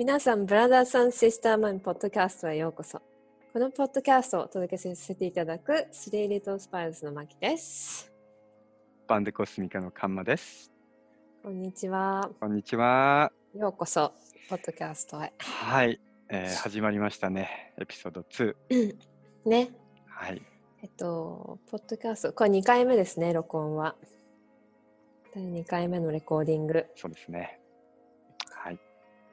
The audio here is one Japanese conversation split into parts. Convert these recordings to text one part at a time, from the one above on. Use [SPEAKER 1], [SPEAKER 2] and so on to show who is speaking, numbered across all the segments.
[SPEAKER 1] 皆さん、ブラザーさん、シスターマンポッドキャストへようこそ。このポッドキャストをお届けさせていただくスリーリトルスパイルズのマキです。
[SPEAKER 2] バンデコスミカのカンマです。
[SPEAKER 1] こんにちは。
[SPEAKER 2] こんにちは。
[SPEAKER 1] ようこそ、ポッドキャストへ。
[SPEAKER 2] はい、えー始まりましたね。エピソード2。
[SPEAKER 1] ね。
[SPEAKER 2] はい。
[SPEAKER 1] えっと、ポッドキャスト、これ2回目ですね、録音は。第2回目のレコーディング。
[SPEAKER 2] そうですね。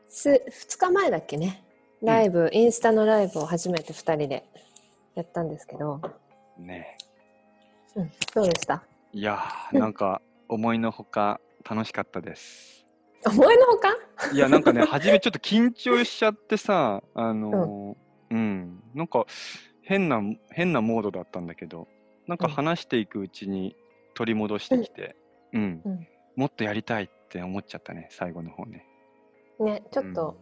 [SPEAKER 2] はい。
[SPEAKER 1] す2日前だっけね。ライブ、インスタのライブを初めて2人でやったんですけど、
[SPEAKER 2] ね。
[SPEAKER 1] うん、どうでした？
[SPEAKER 2] いやー、
[SPEAKER 1] うん
[SPEAKER 2] なんか思いのほか楽しかったです。
[SPEAKER 1] 思いのほか？
[SPEAKER 2] いや、なんかね、初めちょっと緊張しちゃってさ、あのーうん、なんか変な、変なモードだったんだけど、なんか
[SPEAKER 1] うん
[SPEAKER 2] 話していくうちに取り戻してきて、うん、
[SPEAKER 1] うん
[SPEAKER 2] もっとやりたいって思っちゃったね、最後の方ね。
[SPEAKER 1] ね、ちょっと、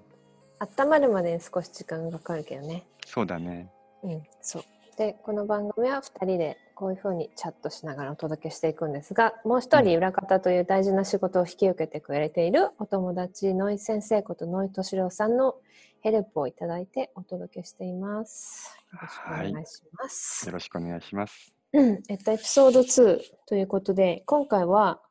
[SPEAKER 1] 温まるまでに少し時間がかかるけどね。
[SPEAKER 2] そうだね。
[SPEAKER 1] うん、そう。で、この番組は2人でこういうふうにチャットしながらお届けしていくんですが、もう一人裏方という大事な仕事を引き受けてくれているお友達、ノイ先生ことノイ敏郎さんのヘルプをいただいてお届けしています。よろしくお願いします。
[SPEAKER 2] よろしくお願いします。
[SPEAKER 1] うん、えっと、エピソード2ということで、今回は、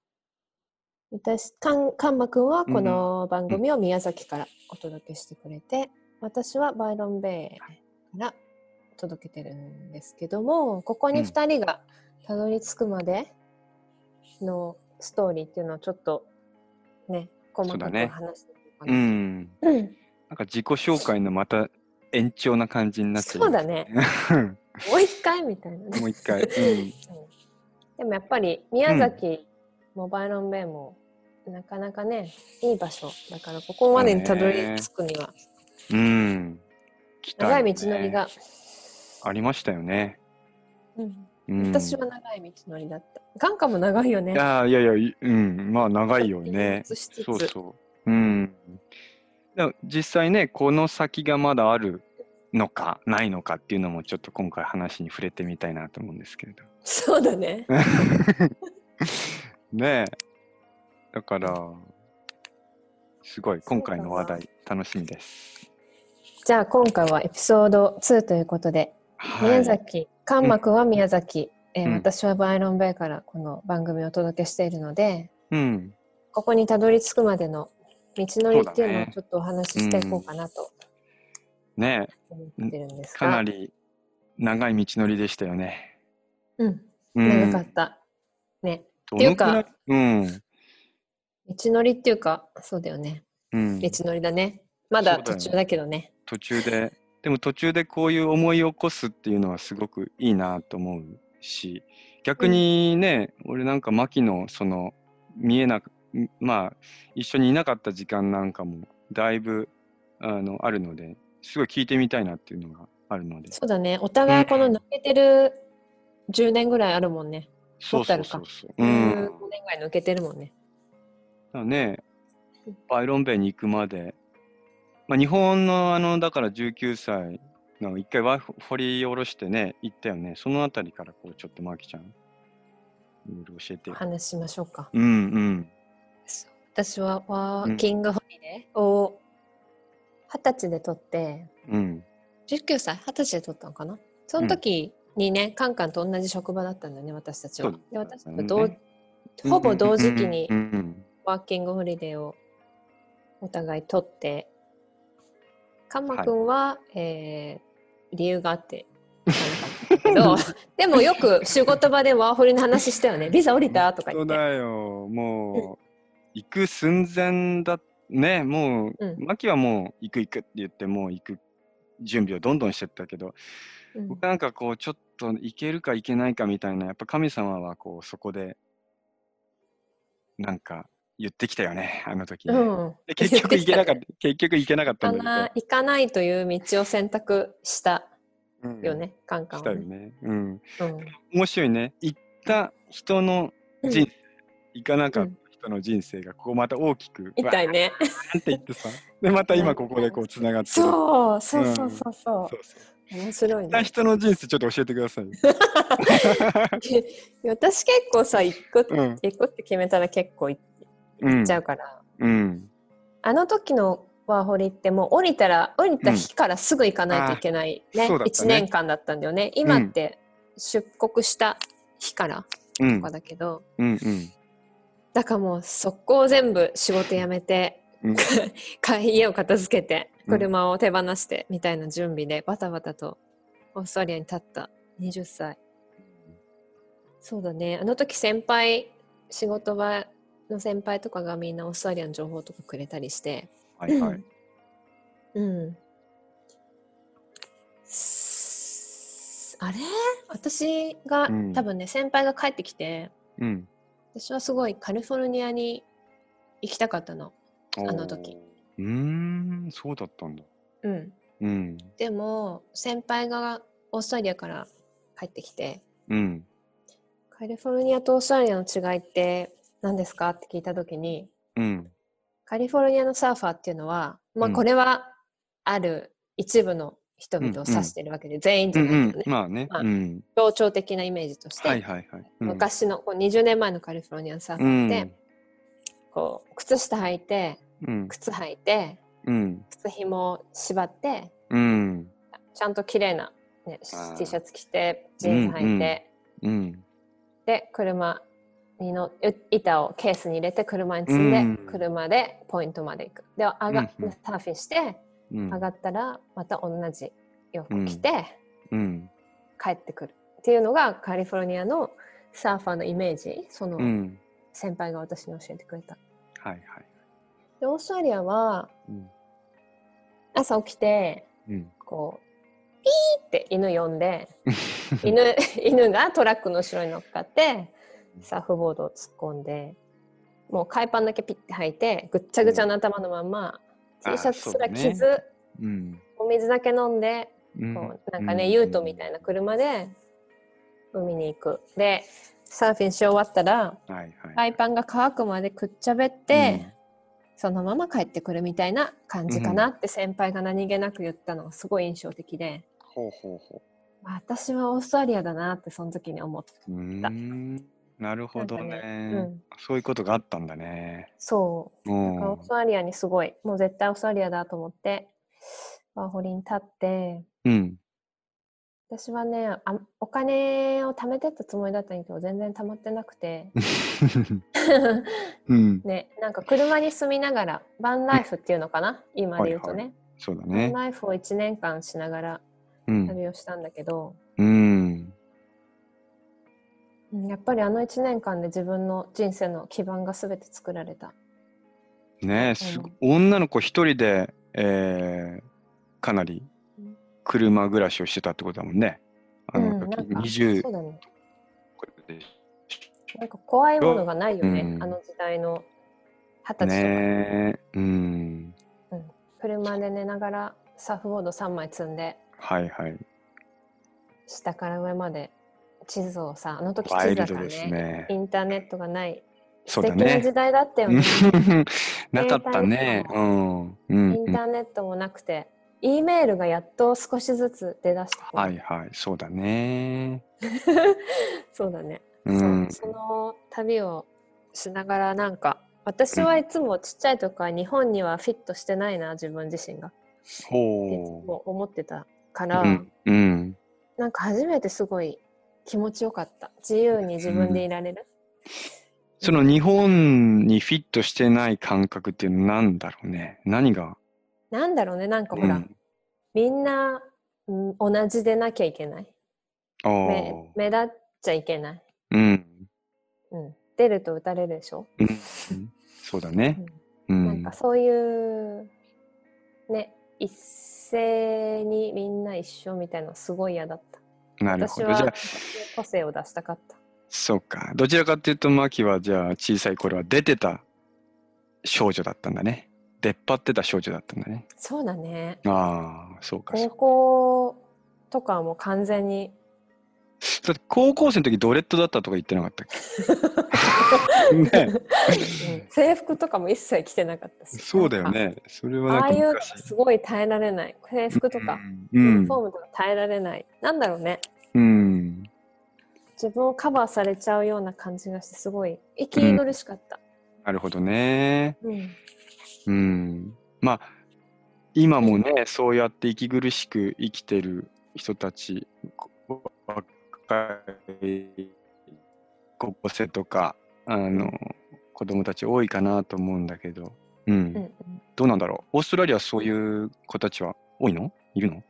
[SPEAKER 1] 私、かん、かんまくんはこの番組を宮崎からお届けしてくれて、私はバイロンベイから届けてるんですけども、ここに
[SPEAKER 2] うん
[SPEAKER 1] 2人がたどり着くまでのストーリーっていうのをちょっとね、細かく話していこうか
[SPEAKER 2] う
[SPEAKER 1] な。
[SPEAKER 2] ん。
[SPEAKER 1] うん、
[SPEAKER 2] なんか自己紹介のまた延長な感じになってる
[SPEAKER 1] そうだね。もう一回みたいなね。
[SPEAKER 2] もう一回。うん。
[SPEAKER 1] うんでもやっぱり宮崎もバイロンベイもなかなかねいい場所だからここまでにたどり着くには
[SPEAKER 2] うん。
[SPEAKER 1] 長い道のりが、
[SPEAKER 2] ありましたよね。
[SPEAKER 1] うん
[SPEAKER 2] うん、
[SPEAKER 1] 私は長い道のりだった眼下も長いよね
[SPEAKER 2] いやーいやいやい、うん、まあ長いよね。そうそう。うん。でも実際ね、この先がまだあるのか、ないのかっていうのもちょっと今回話に触れてみたいなと思うんですけれど。
[SPEAKER 1] そうだね
[SPEAKER 2] ねえ。だから、すごい、今回の話題、楽しみです。
[SPEAKER 1] じゃあ今回はエピソード2ということで、
[SPEAKER 2] はい、
[SPEAKER 1] 宮崎カンマくんは宮崎、えー
[SPEAKER 2] うん
[SPEAKER 1] 私はバイロンベイからこの番組をお届けしているので
[SPEAKER 2] うん。
[SPEAKER 1] ここにたどり着くまでの道のりっていうのをちょっとお話ししていこうかなと
[SPEAKER 2] ねえ、
[SPEAKER 1] 思ってるんですが、
[SPEAKER 2] かなり長い道のりでしたよね。
[SPEAKER 1] うん
[SPEAKER 2] うん、
[SPEAKER 1] 長かった。ね。
[SPEAKER 2] ど
[SPEAKER 1] っていうか
[SPEAKER 2] うん。
[SPEAKER 1] 道のりっていうか、そうだよね。
[SPEAKER 2] うん、
[SPEAKER 1] 道のりだね。まだ途中だけどね。
[SPEAKER 2] 途中で、でも途中でこういう思い起こすっていうのはすごくいいなと思うし、逆にね、俺なんか牧のその見えなく、んまあ一緒にいなかった時間なんかもだいぶあのあるので、すごい聞いてみたいなっていうのがあるので。
[SPEAKER 1] そうだね。お互いこの抜けてる10年ぐらいあるもんね。
[SPEAKER 2] そうそうそうそう。うん。
[SPEAKER 1] 15年ぐらい抜けてるもんね。
[SPEAKER 2] ね、バイロンベイに行くまで、まあ、日本のあの、だから19歳の一回ワイフ掘り下ろしてね、行ったよね。そのあたりからこう、ちょっとマキちゃん、いろいろ教えてよ。
[SPEAKER 1] 話しましょうか。
[SPEAKER 2] うんうん。
[SPEAKER 1] 私はワーキングホリデーを二十歳で取って、
[SPEAKER 2] うん。
[SPEAKER 1] 19歳、二十歳で取ったのかなその時にね、カンカンと同じ職場だったんだよね、私たちは。で、私と
[SPEAKER 2] ね
[SPEAKER 1] 同ほぼ同時期にワーキングホリデーをお互い取って、カンマくんは、えー理由があってど、でもよく仕事場でワーホリの話したよね。ビザ降りたとか言って。
[SPEAKER 2] そうだよ。もう、行く寸前だ、ね、もう、
[SPEAKER 1] うん
[SPEAKER 2] マキはもう、行く行くって言って、もう行く準備をどんどんしてったけど、
[SPEAKER 1] うん
[SPEAKER 2] 僕なんかこうちょっといけるかいけないかみたいなやっぱ神様はこうそこでなんか言ってきたよねあの時ね、
[SPEAKER 1] うん。
[SPEAKER 2] で結局いけなかった 結局いけなかったんだ
[SPEAKER 1] な行かないという道を選択した
[SPEAKER 2] けど、うん。
[SPEAKER 1] よね、カンカン
[SPEAKER 2] した
[SPEAKER 1] はね。
[SPEAKER 2] よね、うん、
[SPEAKER 1] うん。
[SPEAKER 2] 面白いね。行った人の
[SPEAKER 1] うん。
[SPEAKER 2] 人生、行かなかった人の人生がここまた大きく
[SPEAKER 1] みたいね。
[SPEAKER 2] っていってさ。でまた今ここでこうつながってる。
[SPEAKER 1] そうそうそうそうそう。
[SPEAKER 2] そうそう
[SPEAKER 1] 面白い
[SPEAKER 2] 行った
[SPEAKER 1] ね。
[SPEAKER 2] 人の人生ちょっと教えてくださいよ。
[SPEAKER 1] 私結構さ行く
[SPEAKER 2] うん。
[SPEAKER 1] 行くって決めたら結構行
[SPEAKER 2] うん。
[SPEAKER 1] っちゃうから、
[SPEAKER 2] うん。
[SPEAKER 1] あの時のワーホリってもう降りたら降りた日からすぐ行かないといけないね,、
[SPEAKER 2] そうだったね。
[SPEAKER 1] 1年間だったんだよね。今って出国した日から
[SPEAKER 2] うん。
[SPEAKER 1] とかだけど、
[SPEAKER 2] うんうん。
[SPEAKER 1] だからもう速攻全部仕事辞めて、
[SPEAKER 2] うん。
[SPEAKER 1] か家を片付けて
[SPEAKER 2] うん。
[SPEAKER 1] 車を手放してみたいな準備でバタバタとオーストラリアに立った。20歳。そうだね。あの時先輩仕事場の先輩とかがみんなオーストラリアの情報とかくれたりして
[SPEAKER 2] はいはい。
[SPEAKER 1] うんすあれ？私が、
[SPEAKER 2] うん
[SPEAKER 1] 多分ね先輩が帰ってきて
[SPEAKER 2] うん。
[SPEAKER 1] 私はすごいカリフォルニアに行きたかったのあの時。
[SPEAKER 2] うーん、そうだったんだ。
[SPEAKER 1] うん
[SPEAKER 2] うん。
[SPEAKER 1] でも先輩がオーストラリアから帰ってきて
[SPEAKER 2] うん。
[SPEAKER 1] カリフォルニアとオーストラリアの違いって何ですか？って聞いた時に
[SPEAKER 2] うん。
[SPEAKER 1] カリフォルニアのサーファーっていうのは、まあ、
[SPEAKER 2] うん
[SPEAKER 1] これはある一部の人々を指してるわけで、全員じ
[SPEAKER 2] うんう
[SPEAKER 1] ゃないけどね、。
[SPEAKER 2] んまあね。
[SPEAKER 1] まあ
[SPEAKER 2] うん。
[SPEAKER 1] 象徴的なイメージとして、
[SPEAKER 2] はいはいはい。うん、
[SPEAKER 1] 昔のこう20年前のカリフォルニアのサーフ
[SPEAKER 2] う
[SPEAKER 1] ァーって、
[SPEAKER 2] ん。
[SPEAKER 1] こう靴下履いて
[SPEAKER 2] うん。
[SPEAKER 1] 靴履いて
[SPEAKER 2] うん。
[SPEAKER 1] 靴紐を縛って
[SPEAKER 2] うん。
[SPEAKER 1] ちゃんと綺麗な、ね、T シャツ着てジーンズ履いて、
[SPEAKER 2] うん。
[SPEAKER 1] で車にのう板をケースに入れて車に積んで、
[SPEAKER 2] うん
[SPEAKER 1] 車でポイントまで行くで上が、
[SPEAKER 2] うんうん
[SPEAKER 1] サーフィンして
[SPEAKER 2] うん。
[SPEAKER 1] 上がったらまた同じ洋服着て
[SPEAKER 2] うん。
[SPEAKER 1] 帰ってくるっていうのがカリフォルニアのサーファーのイメージその
[SPEAKER 2] うん。
[SPEAKER 1] 先輩が私に教えてくれた。
[SPEAKER 2] はいはい。
[SPEAKER 1] でオーストラリアは
[SPEAKER 2] うん。
[SPEAKER 1] 朝起きて
[SPEAKER 2] うん。
[SPEAKER 1] こうピーって犬呼んで犬犬がトラックの後ろに乗っかってサーフボードを突っ込んでもう海パンだけピッて履いてぐっちゃぐちゃの頭のまんま、
[SPEAKER 2] うん。
[SPEAKER 1] T シャツすら着ず、
[SPEAKER 2] あそうん。
[SPEAKER 1] お水だけ飲んで、
[SPEAKER 2] うん。
[SPEAKER 1] こうなんかね、ユートみたいな車で海に行く。でサーフィンし終わったら
[SPEAKER 2] はいはい。
[SPEAKER 1] 海パンが乾くまでくっちゃべって、そのまま帰ってくるみたいな感じかなって先輩が何気なく言ったのがすごい印象的で、
[SPEAKER 2] ほうほうほ
[SPEAKER 1] あ私はオーストラリアだなってその時に思った。
[SPEAKER 2] なるほどね
[SPEAKER 1] ねうん
[SPEAKER 2] そういうことがあったんだね。
[SPEAKER 1] そう。
[SPEAKER 2] うん
[SPEAKER 1] だからオーストラリアにすごい、もう絶対オーストラリアだと思って、ワーホリに立って、
[SPEAKER 2] うん。
[SPEAKER 1] 私はねあ、お金を貯めてったつもりだったんだけど、全然貯まってなくて、
[SPEAKER 2] うん。
[SPEAKER 1] ね、なんか車に住みながら、バンライフっていうのかな、今で言うとね、
[SPEAKER 2] はいそうだ
[SPEAKER 1] バン
[SPEAKER 2] ね。
[SPEAKER 1] ライフを1年間しながら
[SPEAKER 2] うん。
[SPEAKER 1] 旅をしたんだけど、
[SPEAKER 2] うん。
[SPEAKER 1] うんやっぱりあの1年間で自分の人生の基盤が全て作られた。
[SPEAKER 2] ねえ、すご女の子一人で、えー、かなり
[SPEAKER 1] うん
[SPEAKER 2] 車暮らしをしてたってことだもんね。あの時、
[SPEAKER 1] うん、なんか
[SPEAKER 2] 20
[SPEAKER 1] そうだね。なんか怖いものがないよね、
[SPEAKER 2] うん
[SPEAKER 1] あの時代の二十歳とか、
[SPEAKER 2] ねえ、うん。
[SPEAKER 1] 車で寝ながらサーフボード3枚積んで
[SPEAKER 2] はいはい。
[SPEAKER 1] 下から上まで地図をさあの時地図だからね
[SPEAKER 2] ね。
[SPEAKER 1] インターネットがない
[SPEAKER 2] そうだね
[SPEAKER 1] 素敵な時。代だったよね
[SPEAKER 2] なかったね。うん。うん
[SPEAKER 1] インターネットもなくて E メールがやっと少しずつ出だした頃
[SPEAKER 2] はいはい、そうだね。
[SPEAKER 1] そうだね、
[SPEAKER 2] うん。
[SPEAKER 1] そうその旅をしながらなんか私はいつもちっちゃい時から日本にはフィットしてないな自分自身がっていつ
[SPEAKER 2] ほ
[SPEAKER 1] も思ってたか
[SPEAKER 2] う。
[SPEAKER 1] ら、
[SPEAKER 2] うん。うん。
[SPEAKER 1] なんか初めてすごい気持ちよかった自由に自分でいられる、
[SPEAKER 2] その日本にフィットしてない感覚っていうのは何だろうね。何が？
[SPEAKER 1] なんだろうねなんかほら、
[SPEAKER 2] うん
[SPEAKER 1] みんな、うん同じでなきゃいけない
[SPEAKER 2] あ
[SPEAKER 1] 目目立っちゃいけない、
[SPEAKER 2] あ。うん。
[SPEAKER 1] うん、出ると打たれるでしょ、
[SPEAKER 2] うん。そうだね。うん。
[SPEAKER 1] なんかそういうね一斉にみんな一緒みたいなのすごい嫌だった
[SPEAKER 2] なるほど。じゃあ、
[SPEAKER 1] 個性を出したかった
[SPEAKER 2] そうか。どちらかっていうと、マキはじゃあ小さい頃は出てた少女だったんだね。出っ張ってた少女だったんだね。
[SPEAKER 1] そうだね
[SPEAKER 2] ああ、そうか。そ
[SPEAKER 1] 高
[SPEAKER 2] う
[SPEAKER 1] 校とかはもう完全に
[SPEAKER 2] だって高校生の時ドレッドだったとか言ってなかったっけ？ね。
[SPEAKER 1] う ん制服とかも一切着てなかったし。
[SPEAKER 2] そうだよね。それは
[SPEAKER 1] ああいう。すごい耐えられない。制服とか、
[SPEAKER 2] う
[SPEAKER 1] ユニ
[SPEAKER 2] ん
[SPEAKER 1] フォームとか耐えられない、なんだろうね。
[SPEAKER 2] うん。
[SPEAKER 1] 自分をカバーされちゃうような感じがしてすごい息苦しかった、
[SPEAKER 2] なるほどね。
[SPEAKER 1] うん。
[SPEAKER 2] うん。まあ、今もね、そうやって息苦しく生きてる人たち、こ若い高校生とか、あの、子供たち多いかなと思うんだけど、うん。
[SPEAKER 1] うんうん
[SPEAKER 2] どうなんだろう？オーストラリアはそういう子たちは多いの？いるの？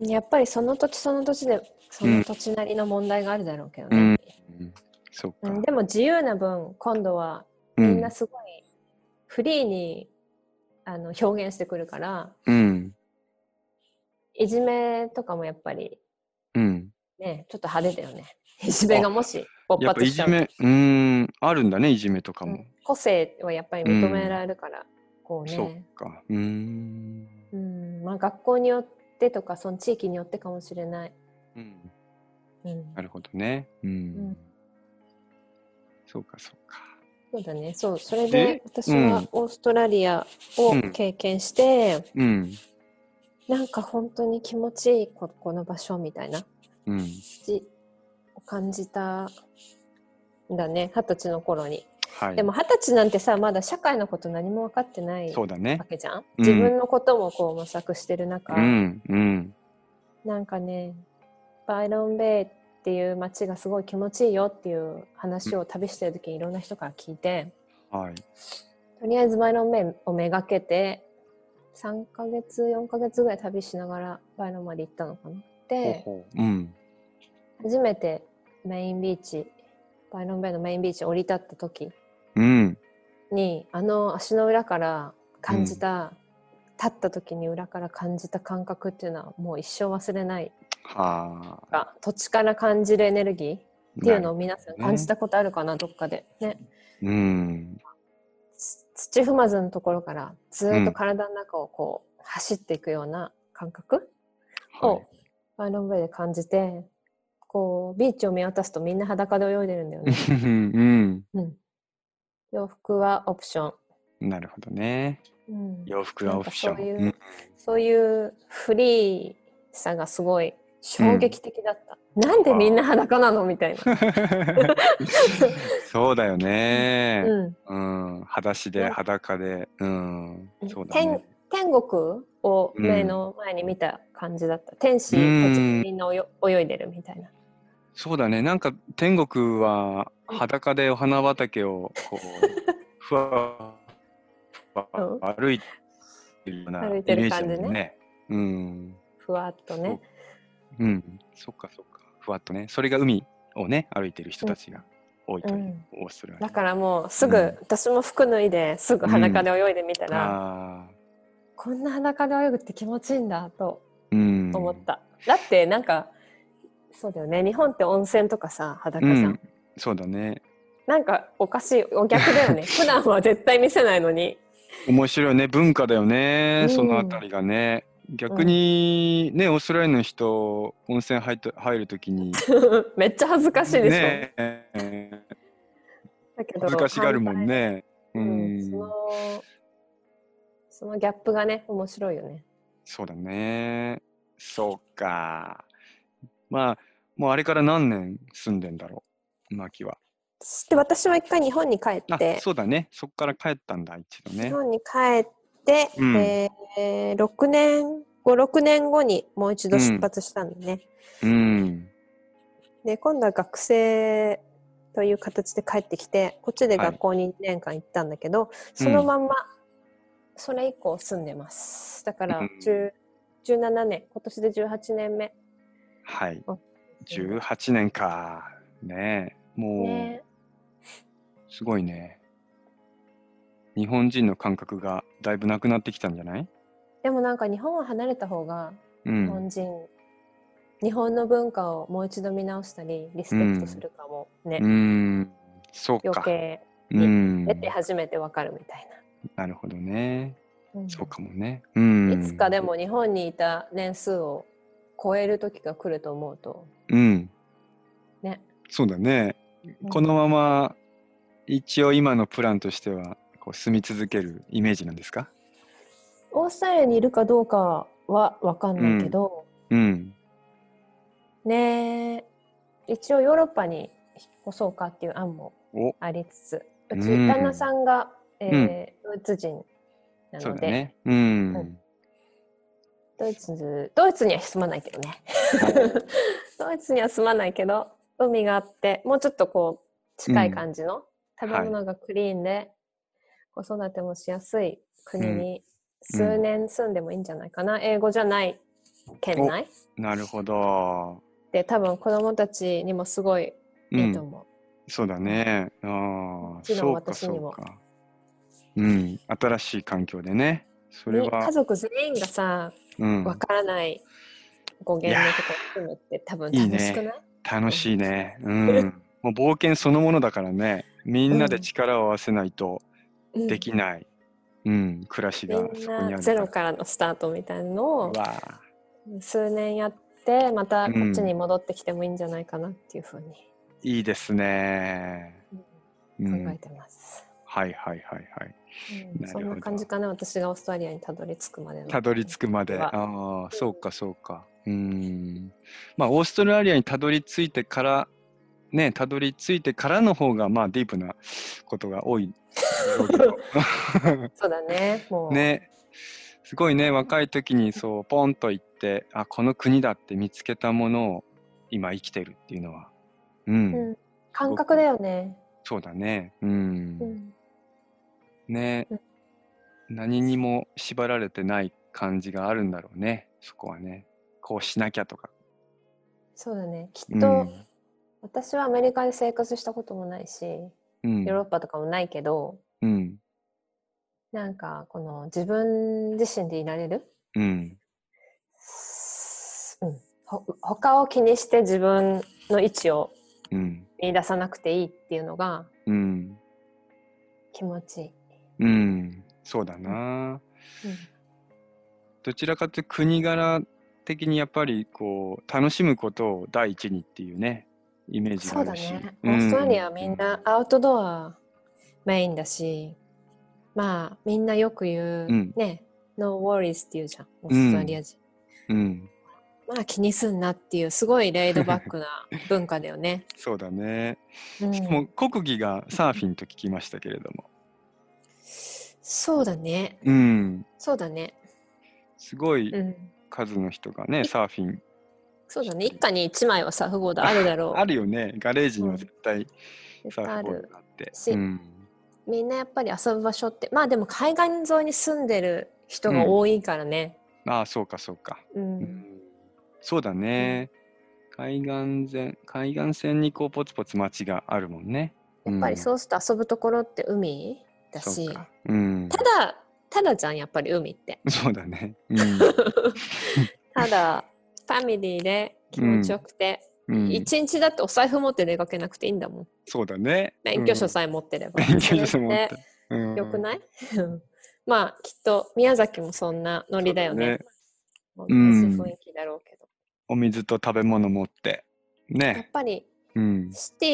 [SPEAKER 1] やっぱりその土地その土地でその土地なりの問題があるだろうけどね、
[SPEAKER 2] うん。そっか。
[SPEAKER 1] うんでも自由な分今度はみんなすごいフリーに、あの表現してくるから
[SPEAKER 2] うん。
[SPEAKER 1] いじめとかもやっぱり
[SPEAKER 2] うん。
[SPEAKER 1] ねちょっと派手だよねいじめがもし勃発しちゃう
[SPEAKER 2] いじめ、うーん、あるんだね、いじめとかも。
[SPEAKER 1] うん個性はやっぱり認められるから、こう
[SPEAKER 2] そ
[SPEAKER 1] ね
[SPEAKER 2] っか。うーん。
[SPEAKER 1] うんまあ、学校によってとかその地域によってかもしれない、
[SPEAKER 2] うん。
[SPEAKER 1] うん、
[SPEAKER 2] なるほどね。うん。
[SPEAKER 1] うん
[SPEAKER 2] そうか、そうか。
[SPEAKER 1] そうだねそうそれ
[SPEAKER 2] で
[SPEAKER 1] で私はオーストラリアを経験して、
[SPEAKER 2] うん。
[SPEAKER 1] なんか本当に気持ちいいここの場所みたいなを感じたんだね二十歳の頃に
[SPEAKER 2] はい。
[SPEAKER 1] でも二十歳なんてさまだ社会のこと何も分かってない
[SPEAKER 2] そうだね
[SPEAKER 1] わ。けじゃん、
[SPEAKER 2] うん
[SPEAKER 1] 自分のこともこう模索してる中、
[SPEAKER 2] うん。うん。
[SPEAKER 1] なんかねバイロンベイっていう街がすごい気持ちいいよっていう話を旅してる時にいろんな人から聞いて、
[SPEAKER 2] はい。
[SPEAKER 1] とりあえずバイロンベイをめがけて3ヶ月4ヶ月ぐらい旅しながらバイロンまで行ったのかな
[SPEAKER 2] うほううん。
[SPEAKER 1] 初めてメインビーチバイロンベイのメインビーチ降り立った時
[SPEAKER 2] うん。
[SPEAKER 1] にあの足の裏から感じた、立った時に裏から感じた感覚っていうのはもう一生忘れない
[SPEAKER 2] は
[SPEAKER 1] 土地から感じるエネルギーっていうのを皆さん
[SPEAKER 2] ね
[SPEAKER 1] 感じたことあるかな、どっかで。ね。
[SPEAKER 2] うん。
[SPEAKER 1] つ土踏まずのところからずーっと
[SPEAKER 2] うん
[SPEAKER 1] 体の中をこう走っていくような感覚
[SPEAKER 2] は
[SPEAKER 1] をバイロンベイで感じて、こうビーチを見渡すとみんな裸で泳いでるんだよ
[SPEAKER 2] い。
[SPEAKER 1] ね。
[SPEAKER 2] うん。
[SPEAKER 1] うん、洋服はオプション。
[SPEAKER 2] なるほどね。
[SPEAKER 1] うん、
[SPEAKER 2] 洋服はオプション。
[SPEAKER 1] そういう
[SPEAKER 2] うん
[SPEAKER 1] そういうフリーさがすごい衝撃的だった。なんでみんな裸なのみたいな。
[SPEAKER 2] そうだよね。
[SPEAKER 1] うん
[SPEAKER 2] うん。裸足で、
[SPEAKER 1] ね
[SPEAKER 2] 裸で。うん。そうだ
[SPEAKER 1] 天
[SPEAKER 2] ね。
[SPEAKER 1] 天国を
[SPEAKER 2] うん
[SPEAKER 1] 目の前に見た感じだった。天使たちみんな泳泳いでるみたいな。
[SPEAKER 2] そうだね。なんか天国は裸でお花畑をこう、ふわふわ歩いてるようなイメージ
[SPEAKER 1] 感じね
[SPEAKER 2] だもんね。うん。
[SPEAKER 1] ふわっとね。
[SPEAKER 2] うん。そっかそっか。ふわっとね。それが海をね、歩いてる人たちが多いという、
[SPEAKER 1] うん
[SPEAKER 2] オーストラリア。
[SPEAKER 1] だからもうすぐ、
[SPEAKER 2] うん
[SPEAKER 1] 私も服脱いですぐ裸で泳いでみたら、
[SPEAKER 2] あ
[SPEAKER 1] こんな裸で泳ぐって気持ちいいんだと。思った。だってなんかそうだよね日本って温泉とかさ裸じゃん。
[SPEAKER 2] うん。そうだね。
[SPEAKER 1] なんかおかしいお逆だよね 普段は絶対見せないのに
[SPEAKER 2] 面白いね。文化だよね。
[SPEAKER 1] うん
[SPEAKER 2] そのあたりがね。逆にね、オーストラリアの人、温泉入っと入るときに、
[SPEAKER 1] めっちゃ恥ずかしいでしょ、
[SPEAKER 2] ねえ
[SPEAKER 1] だけど
[SPEAKER 2] 恥ずかしがるもんね。う
[SPEAKER 1] んそ。のそのギャップがね面白いよね
[SPEAKER 2] そうだね。そうか。まあ、もうあれから何年住んでんだろう、マキは。
[SPEAKER 1] で私は一回日本に帰っ
[SPEAKER 2] あ
[SPEAKER 1] て、
[SPEAKER 2] そうだね。そっから帰ったんだ、一度ね。
[SPEAKER 1] 日本に帰って、
[SPEAKER 2] うん
[SPEAKER 1] えー、6年56年後にもう一度出発したんだね、
[SPEAKER 2] うん。
[SPEAKER 1] で今度は学生という形で帰ってきてこっちで学校に2年間行ったんだけど、そのまんまそれ以降住んでますだから
[SPEAKER 2] うん
[SPEAKER 1] 10 17年今年で18年目
[SPEAKER 2] はい。
[SPEAKER 1] お
[SPEAKER 2] 18年か。ねえ。もう、
[SPEAKER 1] ね
[SPEAKER 2] すごいね。日本人の感覚がだいぶなくなってきたんじゃない？
[SPEAKER 1] でもなんか日本を離れた方が
[SPEAKER 2] うん。
[SPEAKER 1] 日本人、日本の文化をもう一度見直したりリスペクトするかもね、
[SPEAKER 2] うん。そうか。
[SPEAKER 1] 余計
[SPEAKER 2] うん。
[SPEAKER 1] 出て初めてわかるみたい
[SPEAKER 2] なるほどね。
[SPEAKER 1] な、うん
[SPEAKER 2] そうかもね。うん。
[SPEAKER 1] いつかでも日本にいた年数を超える時が来ると思うと
[SPEAKER 2] うん。
[SPEAKER 1] ね、
[SPEAKER 2] そうだね。
[SPEAKER 1] うん
[SPEAKER 2] このまま、一応今のプランとしては、こう住み続けるイメージなんですか？
[SPEAKER 1] オーストラリアにいるかどうかは分かんないけど、
[SPEAKER 2] うん。
[SPEAKER 1] ねえ一応ヨーロッパに引っ越そうかっていう案も
[SPEAKER 2] お
[SPEAKER 1] ありつつうち
[SPEAKER 2] うん
[SPEAKER 1] 旦那さんが、えードイツ人なので、
[SPEAKER 2] そうだね。うん。
[SPEAKER 1] ドイツ、ドイツには住まないけどね。ドイツには住まないけど、海があって、もうちょっとこう、近い感じの、食べ物がクリーンで、子育てもしやすい国に数年住んでもいいんじゃないかな。英語じゃない県内
[SPEAKER 2] なるほど。
[SPEAKER 1] で、多分子供たちにもすごい
[SPEAKER 2] うん。
[SPEAKER 1] いいと思う。
[SPEAKER 2] そうだね。ああ、
[SPEAKER 1] もちろん
[SPEAKER 2] そうか
[SPEAKER 1] 私にも
[SPEAKER 2] そうか。うん。新しい環境でね。それ
[SPEAKER 1] に
[SPEAKER 2] は
[SPEAKER 1] 家。族全員がさ、
[SPEAKER 2] うん。
[SPEAKER 1] わからない語源のとこ住むって多分楽しくない？
[SPEAKER 2] 楽しいね。うん。もう冒険そのものだからね。みんなで力を合わせないと
[SPEAKER 1] うん
[SPEAKER 2] できない。うん。暮らし
[SPEAKER 1] み
[SPEAKER 2] がそこにある
[SPEAKER 1] ゼロからのスタートみたいなのを
[SPEAKER 2] うわ
[SPEAKER 1] 数年やってまたこ
[SPEAKER 2] うん
[SPEAKER 1] っちに戻ってきてもいいんじゃないかなっていうふうに
[SPEAKER 2] いいですね。うん。
[SPEAKER 1] 考えてます。
[SPEAKER 2] はいはいはいはい。
[SPEAKER 1] うんそんな感じかな私がオーストラリアにたどり着くまでの。
[SPEAKER 2] たどり着くまで。
[SPEAKER 1] は
[SPEAKER 2] ああ、そうかそうか。うん。まあ、オーストラリアにたどり着いてから、ね、たどり着いてからの方が、まあ、ディープなことが多い。
[SPEAKER 1] そうだね。もう、
[SPEAKER 2] ね。すごいね、若い時にそう、ポンと行って、あ、この国だって見つけたものを今生きてるっていうのは。うん。
[SPEAKER 1] うん感覚だよね。
[SPEAKER 2] そうだね。うん。
[SPEAKER 1] うん
[SPEAKER 2] ね
[SPEAKER 1] うん。
[SPEAKER 2] 何にも縛られてない感じがあるんだろうね。そこはね。こうしなきゃとか。
[SPEAKER 1] そうだね。き
[SPEAKER 2] う
[SPEAKER 1] っと、
[SPEAKER 2] ん。
[SPEAKER 1] 私はアメリカで生活したこともないし、
[SPEAKER 2] うん
[SPEAKER 1] ヨーロッパとかもないけど、
[SPEAKER 2] うん。
[SPEAKER 1] なんかこの自分自身でいられる、
[SPEAKER 2] うん。
[SPEAKER 1] うん、ほ他を気にして自分の位置を
[SPEAKER 2] うん。
[SPEAKER 1] 見出さなくていいっていうのが
[SPEAKER 2] うん。
[SPEAKER 1] 気持ちいい。
[SPEAKER 2] うん。そうだな。どちらかというと国柄的にやっぱりこう楽しむことを第一にっていうねイメージが
[SPEAKER 1] そうだ
[SPEAKER 2] あるし。
[SPEAKER 1] ね。
[SPEAKER 2] うん
[SPEAKER 1] オーストラリアはみんなアウトドアメインだし、まあみんなよく言う、
[SPEAKER 2] うん
[SPEAKER 1] ね、No worries って言うじゃん、オーストラリア人。
[SPEAKER 2] うん。
[SPEAKER 1] まあ気にすんなっていうすごいレイドバックな文化だよね。
[SPEAKER 2] そうだね。
[SPEAKER 1] うん
[SPEAKER 2] しかも国技がサーフィンと聞きましたけれども。
[SPEAKER 1] そうだね。
[SPEAKER 2] うん。
[SPEAKER 1] そうだね。
[SPEAKER 2] すごい
[SPEAKER 1] うん。
[SPEAKER 2] 数の人がね、サーフィン。
[SPEAKER 1] そうだね。一家に一枚はサーフボードあるだろう。
[SPEAKER 2] あるよね。ガレージには絶対
[SPEAKER 1] 絶
[SPEAKER 2] サーフボード。があって。
[SPEAKER 1] し
[SPEAKER 2] うん。
[SPEAKER 1] みんなやっぱり遊ぶ場所って、まあでも海岸沿いに住んでる人が多いからね。
[SPEAKER 2] ああ、そうかそうか。
[SPEAKER 1] うん。
[SPEAKER 2] うんそうだね。海岸線、海岸線にこうポツポツ街があるもんね。
[SPEAKER 1] やっぱりそうすると遊ぶところって海？だし、
[SPEAKER 2] そうん。
[SPEAKER 1] ただ、ただじゃん、やっぱり海って。
[SPEAKER 2] そうだね。うん。
[SPEAKER 1] ただ、ファミリーで気持ちよくて、
[SPEAKER 2] うん、
[SPEAKER 1] 一日だってお財布持って出かけなくていいんだもん。
[SPEAKER 2] そうだね。
[SPEAKER 1] 免許証
[SPEAKER 2] え、
[SPEAKER 1] さえ持ってれば。
[SPEAKER 2] 免許証さえ持ってうん
[SPEAKER 1] よくない？まあ、きっと宮崎もそんなノリだよね。同じ
[SPEAKER 2] うん
[SPEAKER 1] 雰囲気だろうけど。
[SPEAKER 2] お水と食べ物持って。
[SPEAKER 1] やっ
[SPEAKER 2] ね。
[SPEAKER 1] ぱり、
[SPEAKER 2] うん。
[SPEAKER 1] シテ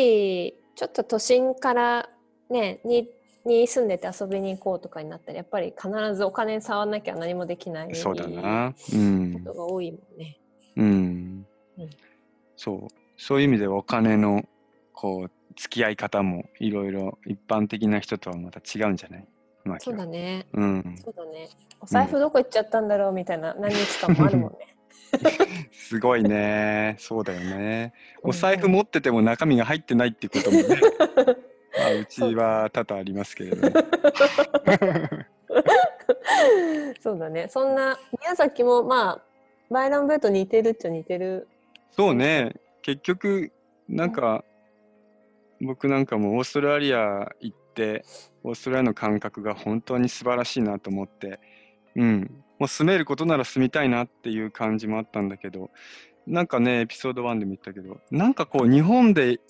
[SPEAKER 1] ィ、ちょっと都心からね、にに住んでて遊びに行こうとかになったら、やっぱり必ずお金触んなきゃ何もできない
[SPEAKER 2] そうだ
[SPEAKER 1] こ
[SPEAKER 2] な。うん。
[SPEAKER 1] とが多いもんね。
[SPEAKER 2] うん
[SPEAKER 1] うん。
[SPEAKER 2] そう。そういう意味ではお金のこう付き合い方もいろいろ一般的な人とはまた違うんじゃない？まあ
[SPEAKER 1] そうだね。
[SPEAKER 2] うん。
[SPEAKER 1] そうだね。お財布どこ行っちゃったんだろうみたいな何日間もあるもんね。
[SPEAKER 2] すごいね。そうだよね。
[SPEAKER 1] うん
[SPEAKER 2] お財布持ってても中身が入ってないっていうこともね。まあ、うちは多々ありますけれども。
[SPEAKER 1] そうだね。そんな宮崎もまあバイランベッド似てるっちゃ似てる。
[SPEAKER 2] そうね。結局、なんか、僕なんかもオーストラリア行って、オーストラリアの感覚が本当に素晴らしいなと思って、うん。もう住めることなら住みたいなっていう感じもあったんだけど、なんかね、エピソード1でも言ったけど、なんかこう、日本で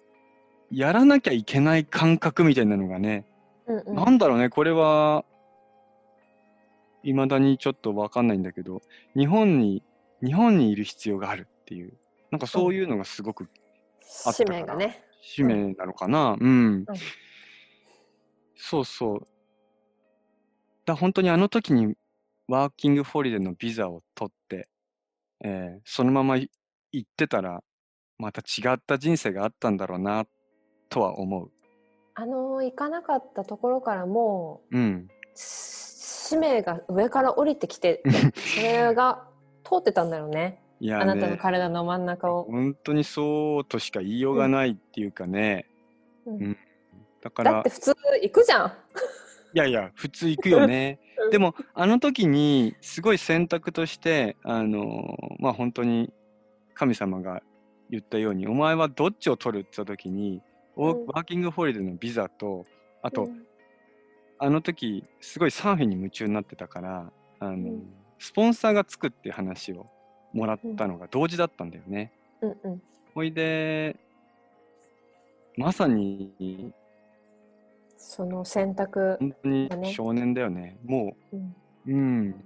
[SPEAKER 2] やらなきゃいけない感覚みたいなのがね、
[SPEAKER 1] うんうん
[SPEAKER 2] なんだろうね、これは、いまだにちょっとわかんないんだけど、日本に、日本にいる必要があるっていう、なんかそういうのがすごくあった
[SPEAKER 1] 使
[SPEAKER 2] から
[SPEAKER 1] 命がね。
[SPEAKER 2] 使命なのかな、うん。
[SPEAKER 1] うん
[SPEAKER 2] そうそう。だ本当にあの時にワーキングホリデーのビザを取って、えーそのままい行ってたら、また違った人生があったんだろうな、とは思う。
[SPEAKER 1] あの行かなかったところからもう
[SPEAKER 2] うん。
[SPEAKER 1] す使命が上から降りてきてそれが通ってたんだろうね
[SPEAKER 2] いや
[SPEAKER 1] あなたの
[SPEAKER 2] ね、
[SPEAKER 1] 体の真ん中を。
[SPEAKER 2] 本当にそうとしか言いようがないっていうかね。
[SPEAKER 1] うん
[SPEAKER 2] うんだから
[SPEAKER 1] だって、普通行くじゃん。
[SPEAKER 2] いやいや、普通行くよね。
[SPEAKER 1] うん
[SPEAKER 2] でも、あの時に、すごい選択として、あのーまあ本当に神様が言ったように、お前はどっちを取るって言った時に、ワーキングホリデーのビザと、あと、
[SPEAKER 1] うん。
[SPEAKER 2] あの時、すごいサーフィンに夢中になってたから、あのー
[SPEAKER 1] うん。
[SPEAKER 2] スポンサーがつくって話をもらったのが同時だったんだよね。
[SPEAKER 1] うんうん。
[SPEAKER 2] ほいで、まさに、
[SPEAKER 1] その選択、
[SPEAKER 2] 本当に少年だよね。も
[SPEAKER 1] うん。
[SPEAKER 2] う、うん。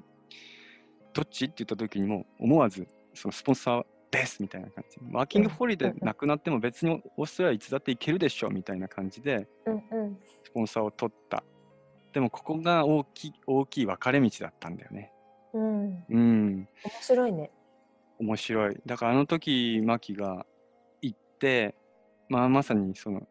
[SPEAKER 2] どっち？って言った時にも、思わず、そのスポンサーですみたいな感じ。ワーキングホリデーなくなっても別にオーストラリアいつだって行けるでしょみたいな感じで、スポンサーを取った。でも、ここが大きい、大きい分かれ道だったんだよね。
[SPEAKER 1] うん、面
[SPEAKER 2] うん。
[SPEAKER 1] 白いね。
[SPEAKER 2] 面白い。だからあの時、マキが行って、まあまさにその、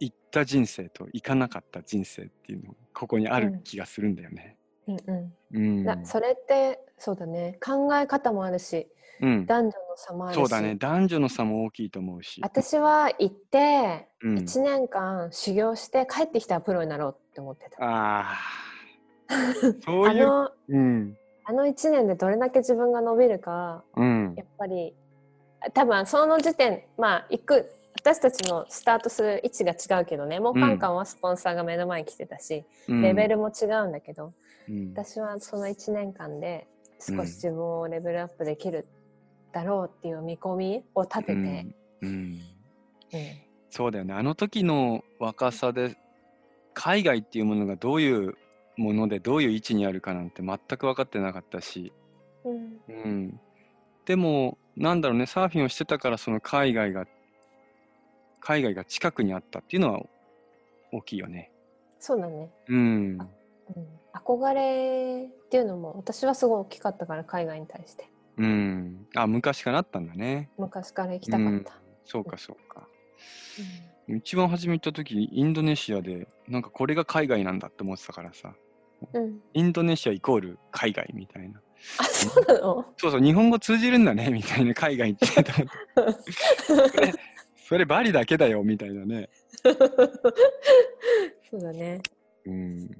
[SPEAKER 2] 行った人生と行かなかった人生っていうのがここにある気がするんだよね。
[SPEAKER 1] うんう
[SPEAKER 2] うん。
[SPEAKER 1] それってそうだね考え方もあるし
[SPEAKER 2] うん、
[SPEAKER 1] 男女の差もあるし
[SPEAKER 2] そうだね。男女の差も大きいと思うし。
[SPEAKER 1] 私は行って
[SPEAKER 2] うん
[SPEAKER 1] 1年間修行して帰ってきたらプロになろうって思ってた。
[SPEAKER 2] ああ。そういう。
[SPEAKER 1] あの
[SPEAKER 2] うん。
[SPEAKER 1] あの1年でどれだけ自分が伸びるか
[SPEAKER 2] うん
[SPEAKER 1] や。っぱり多分その時点まあ行く私たちのスタートする位置が違うけどねもうカンカンはスポンサーが目の前に来てたし、レベルも違うんだけど、
[SPEAKER 2] うん。
[SPEAKER 1] 私はその1年間で少し自分をレベルアップできるだろうっていう見込みを立てて、
[SPEAKER 2] うん。うん
[SPEAKER 1] うん
[SPEAKER 2] そうだよね。あの時の若さで、海外っていうものがどういうもので、どういう位置にあるかなんて全く分かってなかったし。
[SPEAKER 1] うん
[SPEAKER 2] うん。でも、なんだろうね、サーフィンをしてたから、その海外が、海外が近くにあったっていうのは大きいよね。
[SPEAKER 1] そうだね、
[SPEAKER 2] うん。
[SPEAKER 1] うん、憧れっていうのも私はすごい大きかったから海外に対して
[SPEAKER 2] うん。あ、昔からあったんだね。
[SPEAKER 1] 昔から行きたかった、
[SPEAKER 2] そうか、そうか。一番初め行った時インドネシアでなんかこれが海外なんだって思ってたからさ。
[SPEAKER 1] うん。うん
[SPEAKER 2] インドネシアイコール海外みたいな。
[SPEAKER 1] あそうなの？
[SPEAKER 2] そうそう日本語通じるんだね みたいな海外ってと思って。そ れそれバリだけだよみたいなね。
[SPEAKER 1] そうだね。
[SPEAKER 2] うん。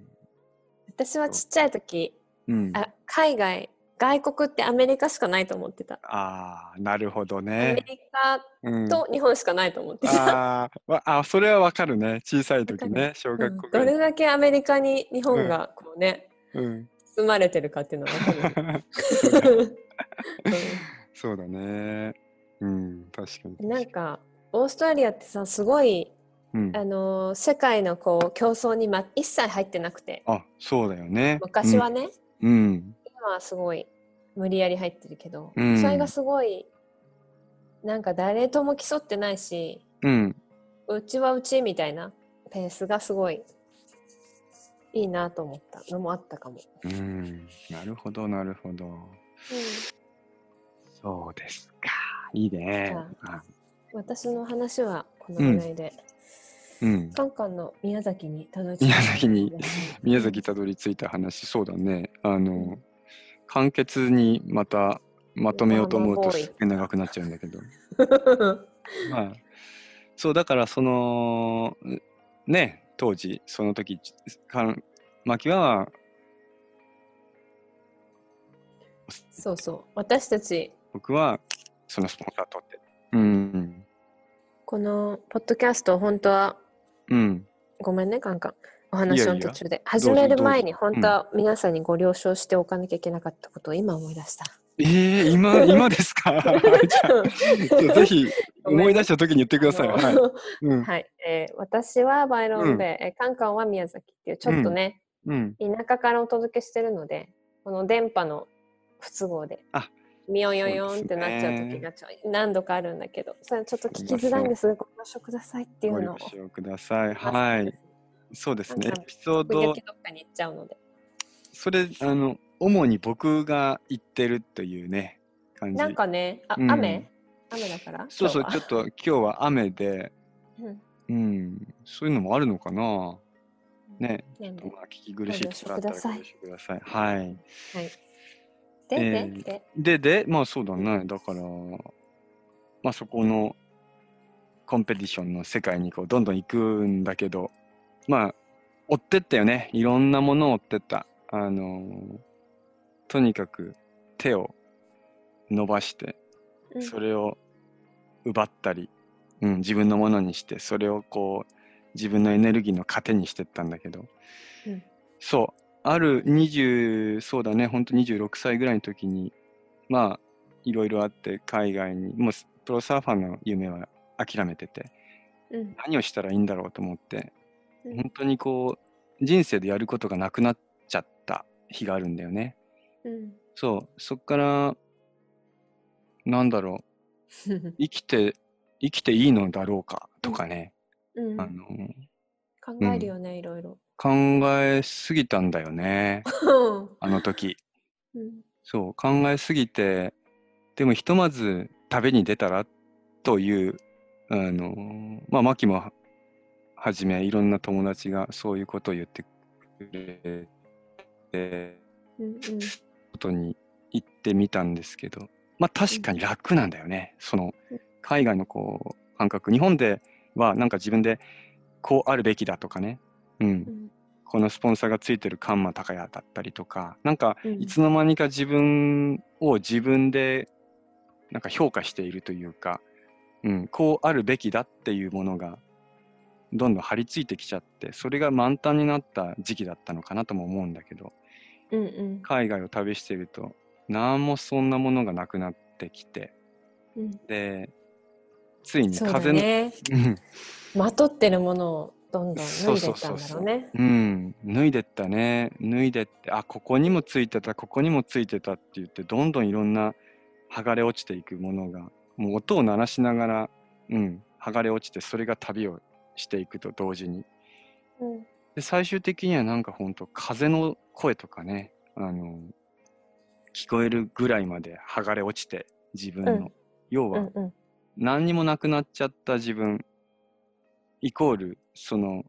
[SPEAKER 1] 私はちっちゃい時
[SPEAKER 2] うん。
[SPEAKER 1] あ海外外国ってアメリカしかないと思ってた、
[SPEAKER 2] ああなるほど
[SPEAKER 1] アメ
[SPEAKER 2] ね、
[SPEAKER 1] リカ
[SPEAKER 2] うん、
[SPEAKER 1] と日本しかないと思ってた、
[SPEAKER 2] あーわあそれはわかるね。小さい時ね小
[SPEAKER 1] うん
[SPEAKER 2] 学校ぐらい。
[SPEAKER 1] どれだけアメリカに日本がこうね、
[SPEAKER 2] うん。
[SPEAKER 1] 包まれてるかっていうのが分かる、
[SPEAKER 2] そうだね。うん確かに
[SPEAKER 1] うんなんかオーストラリアってさすごい、
[SPEAKER 2] うん。
[SPEAKER 1] あのー世界のこう競争に、ま、一切入ってなくて。
[SPEAKER 2] あそうだよね。
[SPEAKER 1] 昔はね、
[SPEAKER 2] うん
[SPEAKER 1] 今はすごい無理やり入ってるけど、
[SPEAKER 2] うん
[SPEAKER 1] それがすごいなんか誰とも競ってないし
[SPEAKER 2] うん
[SPEAKER 1] うちはうちみたいなペースがすごいいいなと思ったのもあったかも。
[SPEAKER 2] うん、なるほど、なるほど。そうですか。いいね
[SPEAKER 1] 私の話はこのぐらいで、
[SPEAKER 2] うん。
[SPEAKER 1] カンカンの宮崎にたどり着い
[SPEAKER 2] 宮崎に宮崎たどり着いた話、そうだね。あの、簡潔にまたまとめようと思うとすっげえ長くなっちゃうんだけど。まあ、そう、だからその、ね、当時、その時、かん牧は、
[SPEAKER 1] そうそう私たち
[SPEAKER 2] 僕はそのスポンサー取って。うん。
[SPEAKER 1] このポッドキャスト本当は
[SPEAKER 2] うん。
[SPEAKER 1] ごめんねカンカンお話の途中で始める前に本当は皆さんにご了承しておかなきゃいけなかったことを今思い出した。
[SPEAKER 2] えー、今、今ですか？ぜひ思い出した時に言ってください。はい。うん。
[SPEAKER 1] はい、えー私はバイロンベイ、えーカンカンは宮崎っていうちょっとね、
[SPEAKER 2] うん。
[SPEAKER 1] 田舎からお届けしてるのでこの電波の不都合で
[SPEAKER 2] あ
[SPEAKER 1] ミヨンヨンヨンってなっちゃう時がちょい何度かあるんだけどそれちょっと聞きづらいんですがご了承くださいってい
[SPEAKER 2] ご
[SPEAKER 1] うのを
[SPEAKER 2] 了承ください。はい。そうですね。エピソード。
[SPEAKER 1] 時々、どっかに行っちゃうので。
[SPEAKER 2] それ、あの、主に僕が言ってるというね、感じ。
[SPEAKER 1] なんかねあ、
[SPEAKER 2] うん。
[SPEAKER 1] 雨？雨だから？
[SPEAKER 2] そうそう、ちょっと今日は雨で、
[SPEAKER 1] はうん。
[SPEAKER 2] うん、そういうのもあるのかな？ね、まあ、聞き苦しいところあったら
[SPEAKER 1] ご了承ください。
[SPEAKER 2] はい。
[SPEAKER 1] はい。で、
[SPEAKER 2] え
[SPEAKER 1] で、
[SPEAKER 2] ー
[SPEAKER 1] で、
[SPEAKER 2] で、で、まあそうだね。だから、まあそこのコンペティションの世界にこうどんどん行くんだけど、まあ、追ってったよね。いろんなものを追ってった。あのーとにかく手を伸ばして、
[SPEAKER 1] うん。
[SPEAKER 2] それを奪ったり、うん、自分のものにして、それをこう、自分のエネルギーの糧にしてったんだけど、
[SPEAKER 1] うん。
[SPEAKER 2] そう、ある20、そうだね、ほんと26歳ぐらいの時に、まあ、いろいろあって、海外に、もうスプロサーファーの夢は諦めてて、
[SPEAKER 1] うん。
[SPEAKER 2] 何をしたらいいんだろうと思って、
[SPEAKER 1] うん
[SPEAKER 2] 本当にこう、人生でやることがなくなっちゃった日があるんだよね。
[SPEAKER 1] うん。
[SPEAKER 2] そう、そっから、なんだろう、生きて、生きていいのだろうかとかね、
[SPEAKER 1] うん。
[SPEAKER 2] あの、
[SPEAKER 1] 考えるよね、いろいろ。
[SPEAKER 2] 考えすぎたんだよね、あの時。
[SPEAKER 1] うん。
[SPEAKER 2] そう、考えすぎて、でもひとまず旅に出たらという、あの、まあ、マキもははじめ、いろんな友達がそういうことを言ってくれて、
[SPEAKER 1] うんうん
[SPEAKER 2] ことに行ってみたんですけど、まあ確かに楽なんだよね。その
[SPEAKER 1] うん
[SPEAKER 2] 海外のこう感覚。日本ではなんか自分でこうあるべきだとかね。うん。
[SPEAKER 1] うん
[SPEAKER 2] このスポンサーがついてるカンマ高屋だったりとか、なんか
[SPEAKER 1] うん
[SPEAKER 2] いつの間にか自分を自分でなんか評価しているというか、うん、こうあるべきだっていうものがどんどん張り付いてきちゃって、それが満タンになった時期だったのかなとも思うんだけど、
[SPEAKER 1] うんうん。
[SPEAKER 2] 海外を旅していると何もそんなものがなくなってきて
[SPEAKER 1] うん。
[SPEAKER 2] でついに風の
[SPEAKER 1] ね。
[SPEAKER 2] うん。
[SPEAKER 1] まとってるものをどんどん脱いで
[SPEAKER 2] そう
[SPEAKER 1] ったん
[SPEAKER 2] そうそうそう
[SPEAKER 1] だろうね。
[SPEAKER 2] うん、脱いでったね。脱いでってあここにもついてたここにもついてたって言ってどんどんいろんな剥がれ落ちていくものがもう音を鳴らしながら、うん、剥がれ落ちてそれが旅をしていくと同時に。
[SPEAKER 1] うん。
[SPEAKER 2] で最終的にはなんかほんと風の声とかねあの聞こえるぐらいまで剥がれ落ちて自分の、
[SPEAKER 1] うん。
[SPEAKER 2] 要は
[SPEAKER 1] うんうん。
[SPEAKER 2] 何にもなくなっちゃった自分イコールその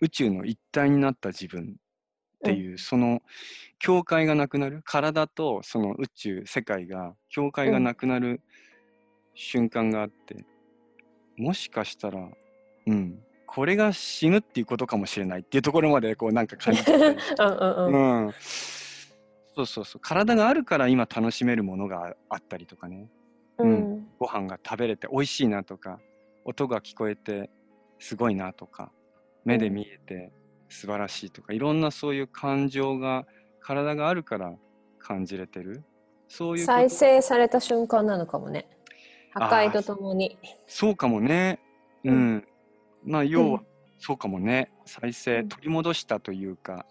[SPEAKER 2] 宇宙の一体になった自分っていう、その境界がなくなる。体とその宇宙世界が境界がなくなる瞬間があって、もしかしたらうん。これが死ぬっていうことかもしれないっていうところまでこうなんか感じて
[SPEAKER 1] うんうんうん。
[SPEAKER 2] うん、そうそうそう。体があるから今楽しめるものがあったりとかね。
[SPEAKER 1] うん。
[SPEAKER 2] ご飯が食べれて美味しいなとか音が聞こえてすごいなとか目で見えて素晴らしいとか、いろんなそういう感情が体があるから感じれてる。そういう
[SPEAKER 1] 再生された瞬間なのかもね。破壊とともに。
[SPEAKER 2] そうかもね。う、
[SPEAKER 1] うん
[SPEAKER 2] まあ要は
[SPEAKER 1] うん。
[SPEAKER 2] そうかもね。再生
[SPEAKER 1] うん。
[SPEAKER 2] 取り戻したというか。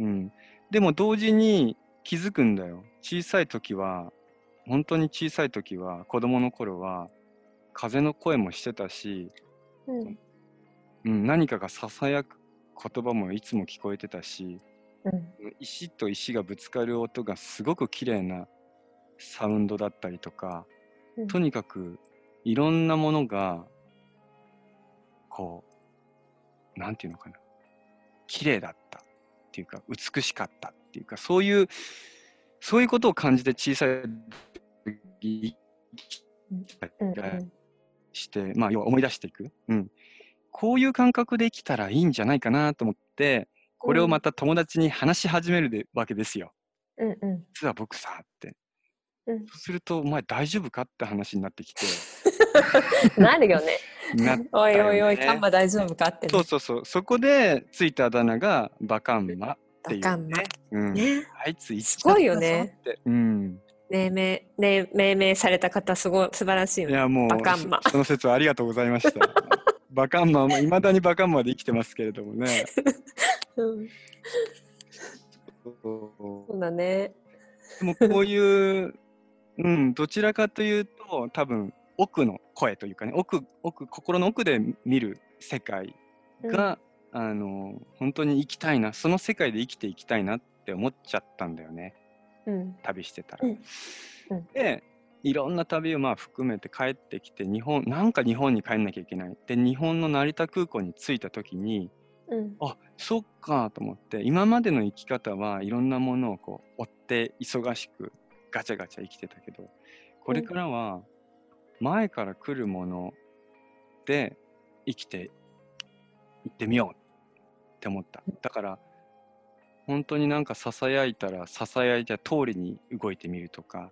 [SPEAKER 2] うん。でも同時に気づくんだよ。小さい時は本当に小さい時は子供の頃は風の声もしてたし、
[SPEAKER 1] うん。
[SPEAKER 2] うん、何かがささやく言葉もいつも聞こえてたし
[SPEAKER 1] うん。
[SPEAKER 2] 石と石がぶつかる音がすごく綺麗なサウンドだったりとか、
[SPEAKER 1] うん。
[SPEAKER 2] とにかくいろんなものがこうなんていうのかな。綺麗だったっていうか美しかったっていうかそういうそういうことを感じて小さい時して、まあ、要は思い出していく、うん、こういう感覚で生きたらいいんじゃないかなと思ってこれをまた友達に話し始めるでわけですよ。
[SPEAKER 1] うんうん。
[SPEAKER 2] 実は僕さって、
[SPEAKER 1] うん。
[SPEAKER 2] そうすると「お前大丈夫か?」って話になってきて。
[SPEAKER 1] なるよね。
[SPEAKER 2] なった
[SPEAKER 1] おいおいおい、カンマ大丈夫かってね。
[SPEAKER 2] そうそうそう。そこでついたあだ名がバカンマっていう、ね、
[SPEAKER 1] バカンマ。
[SPEAKER 2] うん。
[SPEAKER 1] ね。
[SPEAKER 2] あいつ
[SPEAKER 1] すごいよね。
[SPEAKER 2] うん、
[SPEAKER 1] 命名、ね、命名された方、すごい素晴らしいよね。
[SPEAKER 2] いやもう
[SPEAKER 1] バカンマ。
[SPEAKER 2] そその説はありがとうございました。バカンマもいまだにバカンマで生きてますけれどもね。
[SPEAKER 1] うん、そうだね。
[SPEAKER 2] でもこういう、うん、どちらかというと多分奥の声というかね奥奥心の奥で見る世界が、あの本当に生きたいなその世界で生きていきたいなって思っちゃったんだよね。
[SPEAKER 1] うん、
[SPEAKER 2] 旅してたら。
[SPEAKER 1] うん。うん。
[SPEAKER 2] でいろんな旅をまあ含めて帰ってきて日本なんか日本に帰んなきゃいけない。で日本の成田空港に着いた時に
[SPEAKER 1] うん。
[SPEAKER 2] あそっかと思って今までの生き方はいろんなものをこう追って忙しくガチャガチャ生きてたけどこれからは前から来るもので生きていってみようって思っただから本当になんかささやいたらささやいた通りに動いてみるとか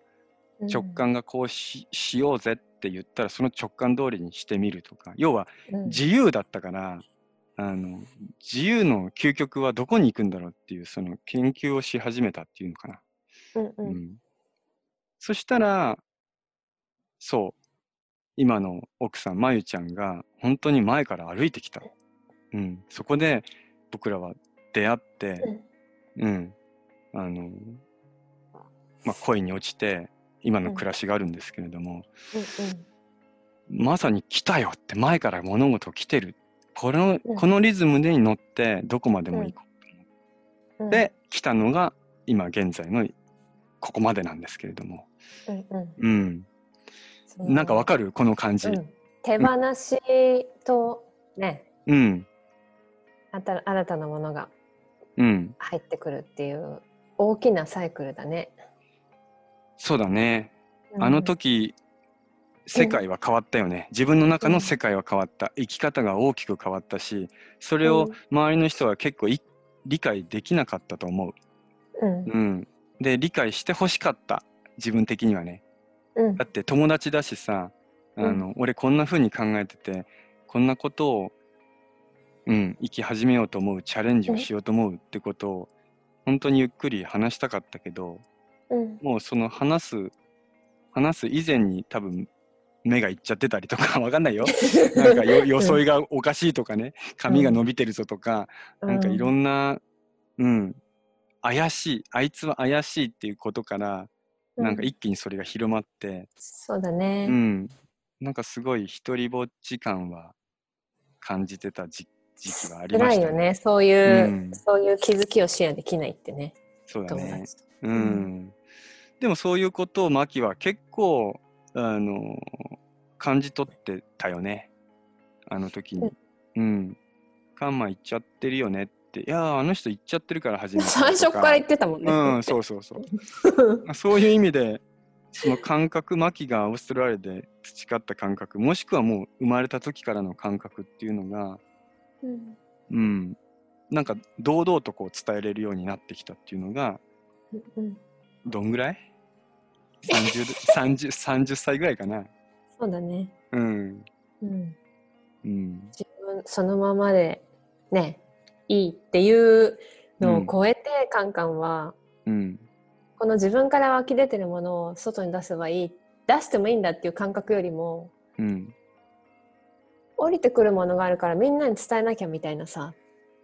[SPEAKER 1] うん
[SPEAKER 2] 直。感がこうししようぜって言ったらその直感通りにしてみるとか要は
[SPEAKER 1] うん
[SPEAKER 2] 自由だったから、あの自由の究極はどこに行くんだろうっていうその研究をし始めたっていうのかな。
[SPEAKER 1] うんう。
[SPEAKER 2] うんんそしたらそう今の奥さんまゆちゃんが本当に前から歩いてきた。うん、そこで僕らは出会って、うん。あのまあ、恋に落ちて今の暮らしがあるんですけれども、まさに来たよって前から物事来てる。この
[SPEAKER 1] うん。
[SPEAKER 2] このリズムで乗ってどこまでも行こ
[SPEAKER 1] うん。
[SPEAKER 2] う、で来たのが今現在のここまでなんですけれども、
[SPEAKER 1] うん
[SPEAKER 2] なんかわかる？この感じ、
[SPEAKER 1] うん。手放しとね、
[SPEAKER 2] うん。
[SPEAKER 1] あた新たなものが
[SPEAKER 2] うん、
[SPEAKER 1] 入ってくるっていう大きなサイクルだね。
[SPEAKER 2] そうだね、あの時世界は変わったよね。自分の中の世界は変わった。生き方が大きく変わったしそれを周りの人は結構い理解できなかったと思う。
[SPEAKER 1] うん。
[SPEAKER 2] うん、で理解してほしかった。自分的にはね
[SPEAKER 1] うん。
[SPEAKER 2] だって友達だしさあの、俺こんな風に考えててこんなことを、うん、生き始めようと思うチャレンジをしようと思うってことを本当にゆっくり話したかったけど
[SPEAKER 1] うん。
[SPEAKER 2] もうその話す話す以前に多分目がいっちゃってたりとか わかんないよ。なんかよ装いがおかしいとかね髪が伸びてるぞとか、なんかいろんな、うん、怪しい、あいつは怪しいっていうことから、なんか
[SPEAKER 1] う
[SPEAKER 2] 一気にそれが広まって、
[SPEAKER 1] そうだね。
[SPEAKER 2] うん、なんかすごい一人ぼっち感は感じてた時時期はありました
[SPEAKER 1] よね。そういう、
[SPEAKER 2] うん
[SPEAKER 1] そういう気づきをシェアできないってね。友
[SPEAKER 2] そうだね。
[SPEAKER 1] 達と。
[SPEAKER 2] うん。でもそういうことをマキは結構、あの、感じ取ってたよね。あの時に。うん。カンマ行っちゃってるよねって。いやー、あの人行っちゃってるから始めたと
[SPEAKER 1] 最初から言ってたもんね。
[SPEAKER 2] うん、そうそうそう。まあそういう意味で、その感覚、マキがオーストラリアで培った感覚、もしくはもう生まれた時からの感覚っていうのが、
[SPEAKER 1] うん
[SPEAKER 2] うん、なんか堂々とこう伝えれるようになってきたっていうのが、
[SPEAKER 1] うん
[SPEAKER 2] どんぐらい ?30, 30, 30歳ぐらいかな。
[SPEAKER 1] そうだね。
[SPEAKER 2] うん。
[SPEAKER 1] うん
[SPEAKER 2] うん。
[SPEAKER 1] 自分そのままでねいいっていうのを超えて、カンカンは
[SPEAKER 2] うん。
[SPEAKER 1] この自分から湧き出てるものを外に出せばいい出してもいいんだっていう感覚よりも
[SPEAKER 2] うん。
[SPEAKER 1] 降りてくるものがあるからみんなに伝えなきゃみたいなさ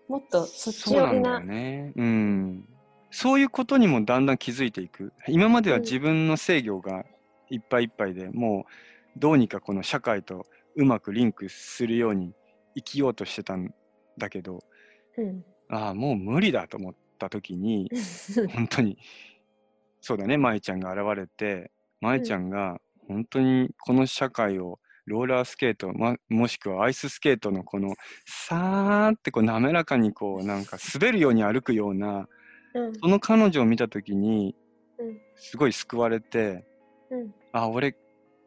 [SPEAKER 1] もっとそっち寄りな
[SPEAKER 2] よね。うん。そういうことにもだんだん気づいていく。今までは
[SPEAKER 1] うん
[SPEAKER 2] 自分の制御がいっぱいいっぱいで、もうどうにかこの社会とうまくリンクするように生きようとしてたんだけど、
[SPEAKER 1] うん。
[SPEAKER 2] ああ、もう無理だと思った時に、本当に、そうだね、舞ちゃんが現れて、舞ちゃんが本当にこの社会をローラースケート、ま、もしくはアイススケートのこのさーってこう滑らかにこうなんか滑るように歩くような、
[SPEAKER 1] うん。
[SPEAKER 2] その彼女を見た時に
[SPEAKER 1] うん。
[SPEAKER 2] すごい救われて、
[SPEAKER 1] うん。
[SPEAKER 2] あ、俺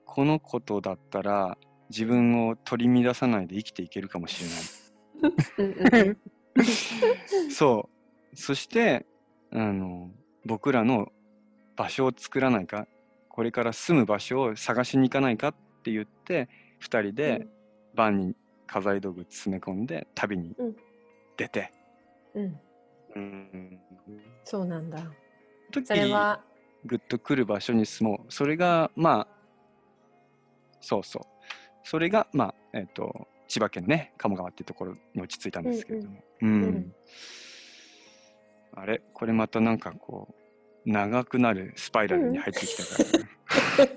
[SPEAKER 2] このことだったら自分を取り乱さないで生きていけるかもしれない。
[SPEAKER 1] うん
[SPEAKER 2] そう。そして、あの、僕らの場所を作らないか、これから住む場所を探しに行かないかって言って、二人でバンに家財道具詰め込んで旅に
[SPEAKER 1] うん
[SPEAKER 2] 出て。
[SPEAKER 1] うんうん
[SPEAKER 2] うん。
[SPEAKER 1] そうなんだ
[SPEAKER 2] 時
[SPEAKER 1] それは
[SPEAKER 2] ぐっと来る場所に住もう。それが、まあ、そうそう。それが、まあ、えっ、と、千葉県のね、鴨川っていうところに落ち着いたんですけれども。うん、
[SPEAKER 1] うん。
[SPEAKER 2] あれこれまたなんかこう、長くなるスパイラルに入ってきたから、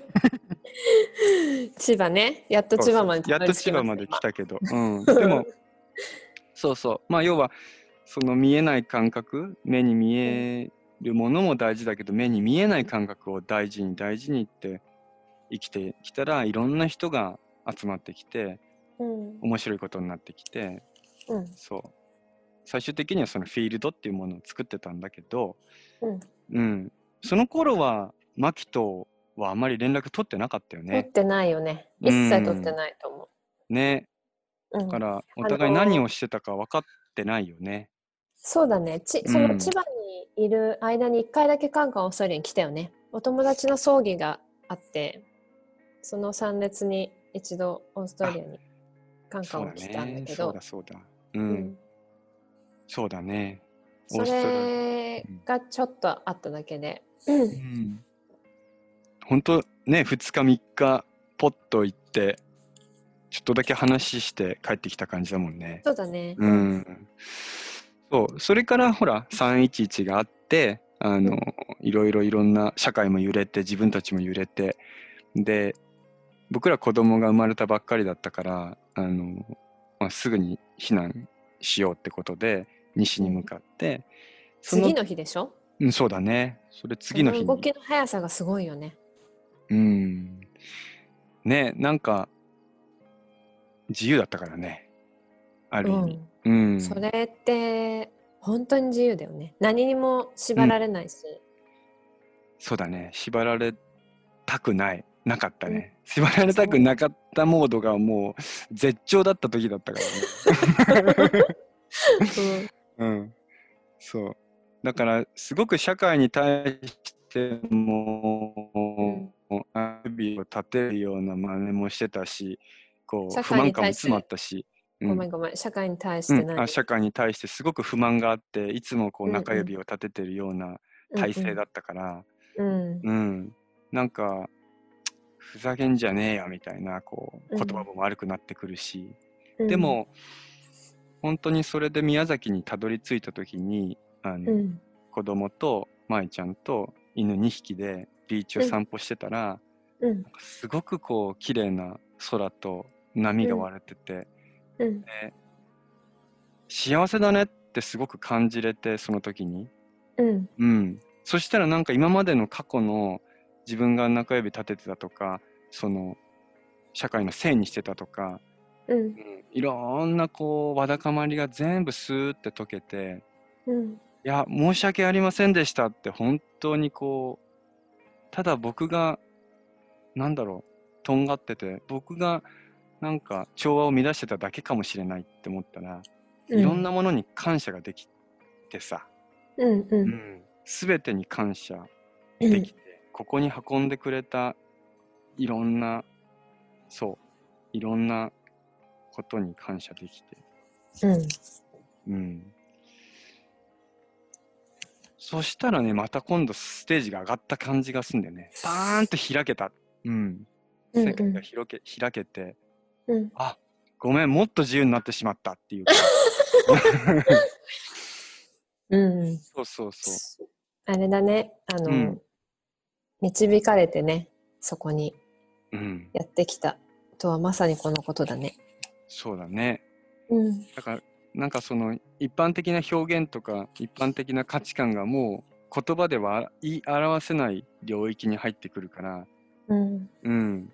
[SPEAKER 1] 千葉ね。やっと千葉まで
[SPEAKER 2] そうそう。やっと千葉まで来たけど、うん、でも、そうそう。まあ、要は、その見えない感覚、目に見えるものも大事だけど、目に見えない感覚を大事に大事にって生きてきたら、いろんな人が集まってきて、
[SPEAKER 1] うん
[SPEAKER 2] 面白いことになってきて、
[SPEAKER 1] うん
[SPEAKER 2] そう。最終的にはそのフィールドっていうものを作ってたんだけど、
[SPEAKER 1] うん
[SPEAKER 2] うん、その頃はマキとはあまり連絡取ってなかったよね。
[SPEAKER 1] 取ってないよね。一切取ってないと思
[SPEAKER 2] ね。
[SPEAKER 1] う。うん
[SPEAKER 2] だからお互い何をしてたか分かってないよね。
[SPEAKER 1] そうだね。ち
[SPEAKER 2] うん
[SPEAKER 1] その千葉にいる間に1回だけカンカンオーストラリアに来たよね。お友達の葬儀があって、その参列に一度オーストラリアにカンカ
[SPEAKER 2] そうだ
[SPEAKER 1] ンを来たんだ
[SPEAKER 2] ね。
[SPEAKER 1] けど
[SPEAKER 2] そうだ、そうだ。う。
[SPEAKER 1] うんん
[SPEAKER 2] そうだね。オ
[SPEAKER 1] それがちょっとあっただけで。
[SPEAKER 2] うん。本当ね、2日3日ポッと行って、ちょっとだけ話して帰ってきた感じだもんね。
[SPEAKER 1] そうだね。
[SPEAKER 2] うん。そう、それからほら、311があって、あの、いろいろいろんな社会も揺れて、自分たちも揺れて、で、僕ら子供が生まれたばっかりだったから、あの、まあ、すぐに避難しようってことで、西に向かって、
[SPEAKER 1] 次の日でしょ？
[SPEAKER 2] うん、そうだね。それ次の日に。
[SPEAKER 1] そ動きの速さがすごいよね。
[SPEAKER 2] うん。ね、なんか、自由だったからね。ある意味。うん。
[SPEAKER 1] それって本当に自由だよね。何にも縛られないし。
[SPEAKER 2] そうだね。縛られたくない。なかったね。縛られたくなかったモードがもう絶頂だった時だったからね。うん。そう。だから、すごく社会に対しても、アビを立てるような真似もしてたし、こう、
[SPEAKER 1] 社
[SPEAKER 2] 不満感も詰まったし。うん
[SPEAKER 1] ごめんごめん。社会に対して
[SPEAKER 2] うん、
[SPEAKER 1] 何、
[SPEAKER 2] あ社会に対してすごく不満があっていつもこう
[SPEAKER 1] うんうん
[SPEAKER 2] 中指を立ててるような体勢だったから、
[SPEAKER 1] うん
[SPEAKER 2] うんなんかふざけんじゃねえよみたいなこう
[SPEAKER 1] うん。
[SPEAKER 2] 言葉も悪くなってくるし、
[SPEAKER 1] うん、
[SPEAKER 2] でも本当にそれで宮崎にたどり着いた時にあの、
[SPEAKER 1] うん、
[SPEAKER 2] 子供と舞ちゃんと犬2匹でビーチを散歩してたら、
[SPEAKER 1] うん、
[SPEAKER 2] すごくこう綺麗な空と波が割れてて、
[SPEAKER 1] うん、
[SPEAKER 2] 幸せだねってすごく感じれてその時に。
[SPEAKER 1] うん、
[SPEAKER 2] うん。そしたらなんか今までの過去の自分が中指立ててたとか、その社会のせいにしてたとか、
[SPEAKER 1] うん。
[SPEAKER 2] う、ん、いろんなこうわだかまりが全部スーって溶けて、
[SPEAKER 1] うん、
[SPEAKER 2] いや、申し訳ありませんでしたって本当にこう、ただ僕が、なんだろう、とんがってて、僕がなんか調和を乱してただけかもしれないって思ったら、いろんなものに感謝ができてさ、
[SPEAKER 1] うん、う、
[SPEAKER 2] うん。ん、全てに感謝できて、ここに運んでくれたいろんな、そう、いろんなことに感謝できて、
[SPEAKER 1] うん、
[SPEAKER 2] うん。そしたらね、また今度ステージが上がった感じがすんだよね。バーンと開けた。うん。
[SPEAKER 1] うん
[SPEAKER 2] 世界が広け開けて、
[SPEAKER 1] うん、
[SPEAKER 2] あ、ごめん、もっと自由になってしまったっていうか。
[SPEAKER 1] うん。
[SPEAKER 2] そうそうそう。
[SPEAKER 1] あれだね、あの、
[SPEAKER 2] うん
[SPEAKER 1] 導かれてね、そこに
[SPEAKER 2] うん。
[SPEAKER 1] やってきたとはまさにこのことだね。
[SPEAKER 2] そうだね。
[SPEAKER 1] うん、
[SPEAKER 2] だから、なんかその一般的な表現とか一般的な価値観がもう言葉では言い表せない領域に入ってくるから、
[SPEAKER 1] うん、
[SPEAKER 2] うん。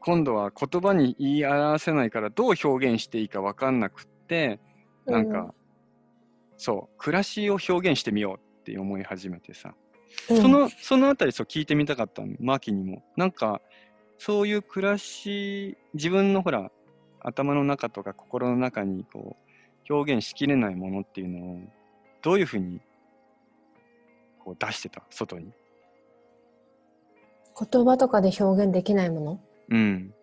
[SPEAKER 2] 今度は言葉に言い表せないからどう表現していいか分かんなくって、なんか、そう、暮らしを表現してみようって思い始めてさ。
[SPEAKER 1] うん、
[SPEAKER 2] その、そのあたりそう聞いてみたかったの、マーキーにも。なんか、そういう暮らし、自分のほら、頭の中とか心の中にこう、表現しきれないものっていうのを、どういうふうに、こう出してた、外に。
[SPEAKER 1] 言葉とかで表現できないもの、
[SPEAKER 2] うん。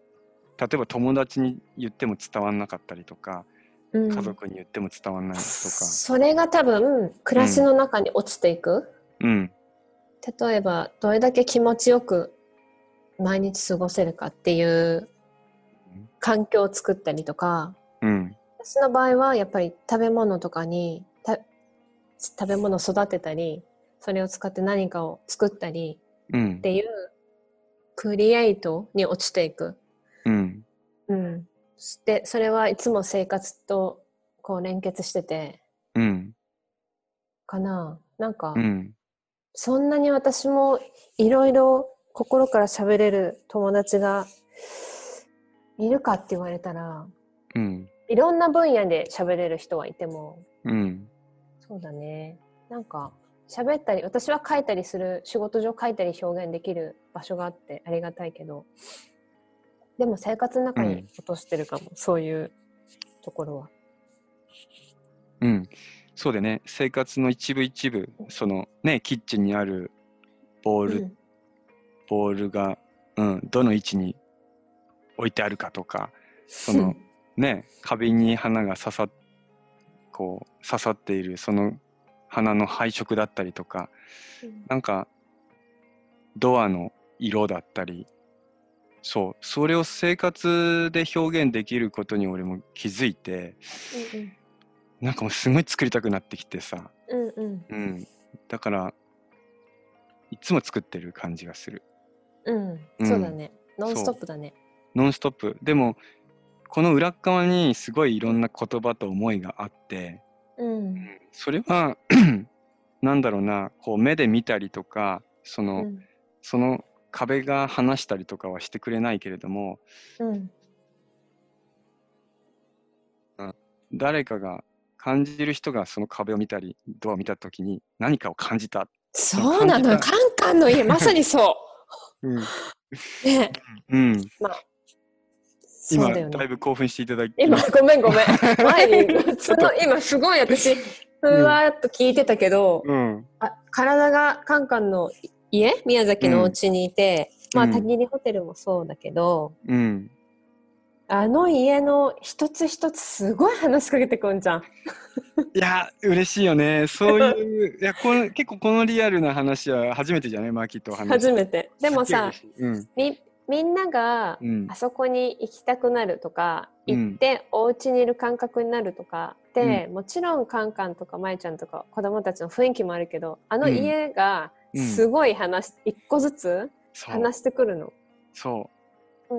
[SPEAKER 2] 例えば友達に言っても伝わんなかったりとか、
[SPEAKER 1] うん、
[SPEAKER 2] 家族に言っても伝わんないとか。
[SPEAKER 1] それが多分暮らしの中に落ちていく、
[SPEAKER 2] うん。
[SPEAKER 1] 例えばどれだけ気持ちよく毎日過ごせるかっていう環境を作ったりとか
[SPEAKER 2] うん。
[SPEAKER 1] 私の場合はやっぱり食べ物とかにた食べ物を育てたりそれを使って何かを作ったり
[SPEAKER 2] うん
[SPEAKER 1] っ。ていうクリエイトに落ちていく。
[SPEAKER 2] うん。
[SPEAKER 1] うん、でそれはいつも生活とこう連結してて
[SPEAKER 2] うん。
[SPEAKER 1] かななんか、
[SPEAKER 2] うん。
[SPEAKER 1] そんなに私もいろいろ心から喋れる友達がいるかって言われたら
[SPEAKER 2] うん。
[SPEAKER 1] いろんな分野で喋れる人はいても、
[SPEAKER 2] うん。
[SPEAKER 1] そうだね。なんか、喋ったり、私は書いたりする、仕事上書いたり表現できる場所があってありがたいけど、でも生活の中に落としてるかも、そういうところは。
[SPEAKER 2] うん。そうでね、生活の一部一部、そのね、キッチンにあるボール、
[SPEAKER 1] うん。
[SPEAKER 2] ボールが、うん、どの位置に置いてあるかとか、そのね、壁に花が刺さっ、こう、刺さっている、その花の配色だったりとか、
[SPEAKER 1] うん。
[SPEAKER 2] なんか、ドアの色だったり、そう、それを生活で表現できることに俺も気づいて、なんかもうすごい作りたくなってきてさ、
[SPEAKER 1] うんうん
[SPEAKER 2] うん。だから、いつも作ってる感じがする。
[SPEAKER 1] うん、
[SPEAKER 2] う
[SPEAKER 1] うんん、そうだね。ノンストップだね。
[SPEAKER 2] ノンストップ。でも、この裏っ側にすごいいろんな言葉と思いがあって、
[SPEAKER 1] うん。
[SPEAKER 2] それは、なんだろうな、こう目で見たりとか、その、
[SPEAKER 1] うん
[SPEAKER 2] その壁が話したりとかはしてくれないけれども、
[SPEAKER 1] うん
[SPEAKER 2] 誰かが感じる人がその壁を見たり、ドアを見たときに何かを感じた。
[SPEAKER 1] そうなのカンカンの家、まさにそ
[SPEAKER 2] うん。
[SPEAKER 1] う。ね
[SPEAKER 2] うん、今、
[SPEAKER 1] そうだよね。
[SPEAKER 2] だいぶ興奮していただき
[SPEAKER 1] 今、ごめんごめん。前に、その、今すごい私、ふわーっと聞いてたけど、
[SPEAKER 2] うん。
[SPEAKER 1] あ体がカンカンの家宮崎のお家にいて、まあ、
[SPEAKER 2] うん
[SPEAKER 1] たぎりホテルもそうだけど、
[SPEAKER 2] うん。
[SPEAKER 1] あの家の一つ一つすごい話しかけてくんじゃん。
[SPEAKER 2] いや、嬉しいよね。そういう、いや、この結構このリアルな話は初めてじゃない？マキと話す。
[SPEAKER 1] 初めて。でもさ、
[SPEAKER 2] すっげえ嬉しい
[SPEAKER 1] み、みんなが
[SPEAKER 2] うん。うん
[SPEAKER 1] あ。そこに行きたくなるとか、
[SPEAKER 2] うん
[SPEAKER 1] 行ってお家にいる感覚になるとかって、もちろんカンカンとかまいちゃんとか子供たちの雰囲気もあるけど、あの
[SPEAKER 2] うん
[SPEAKER 1] 家が
[SPEAKER 2] うん
[SPEAKER 1] すごい話、一個ずつ。話してくるの。
[SPEAKER 2] そうう。
[SPEAKER 1] ん。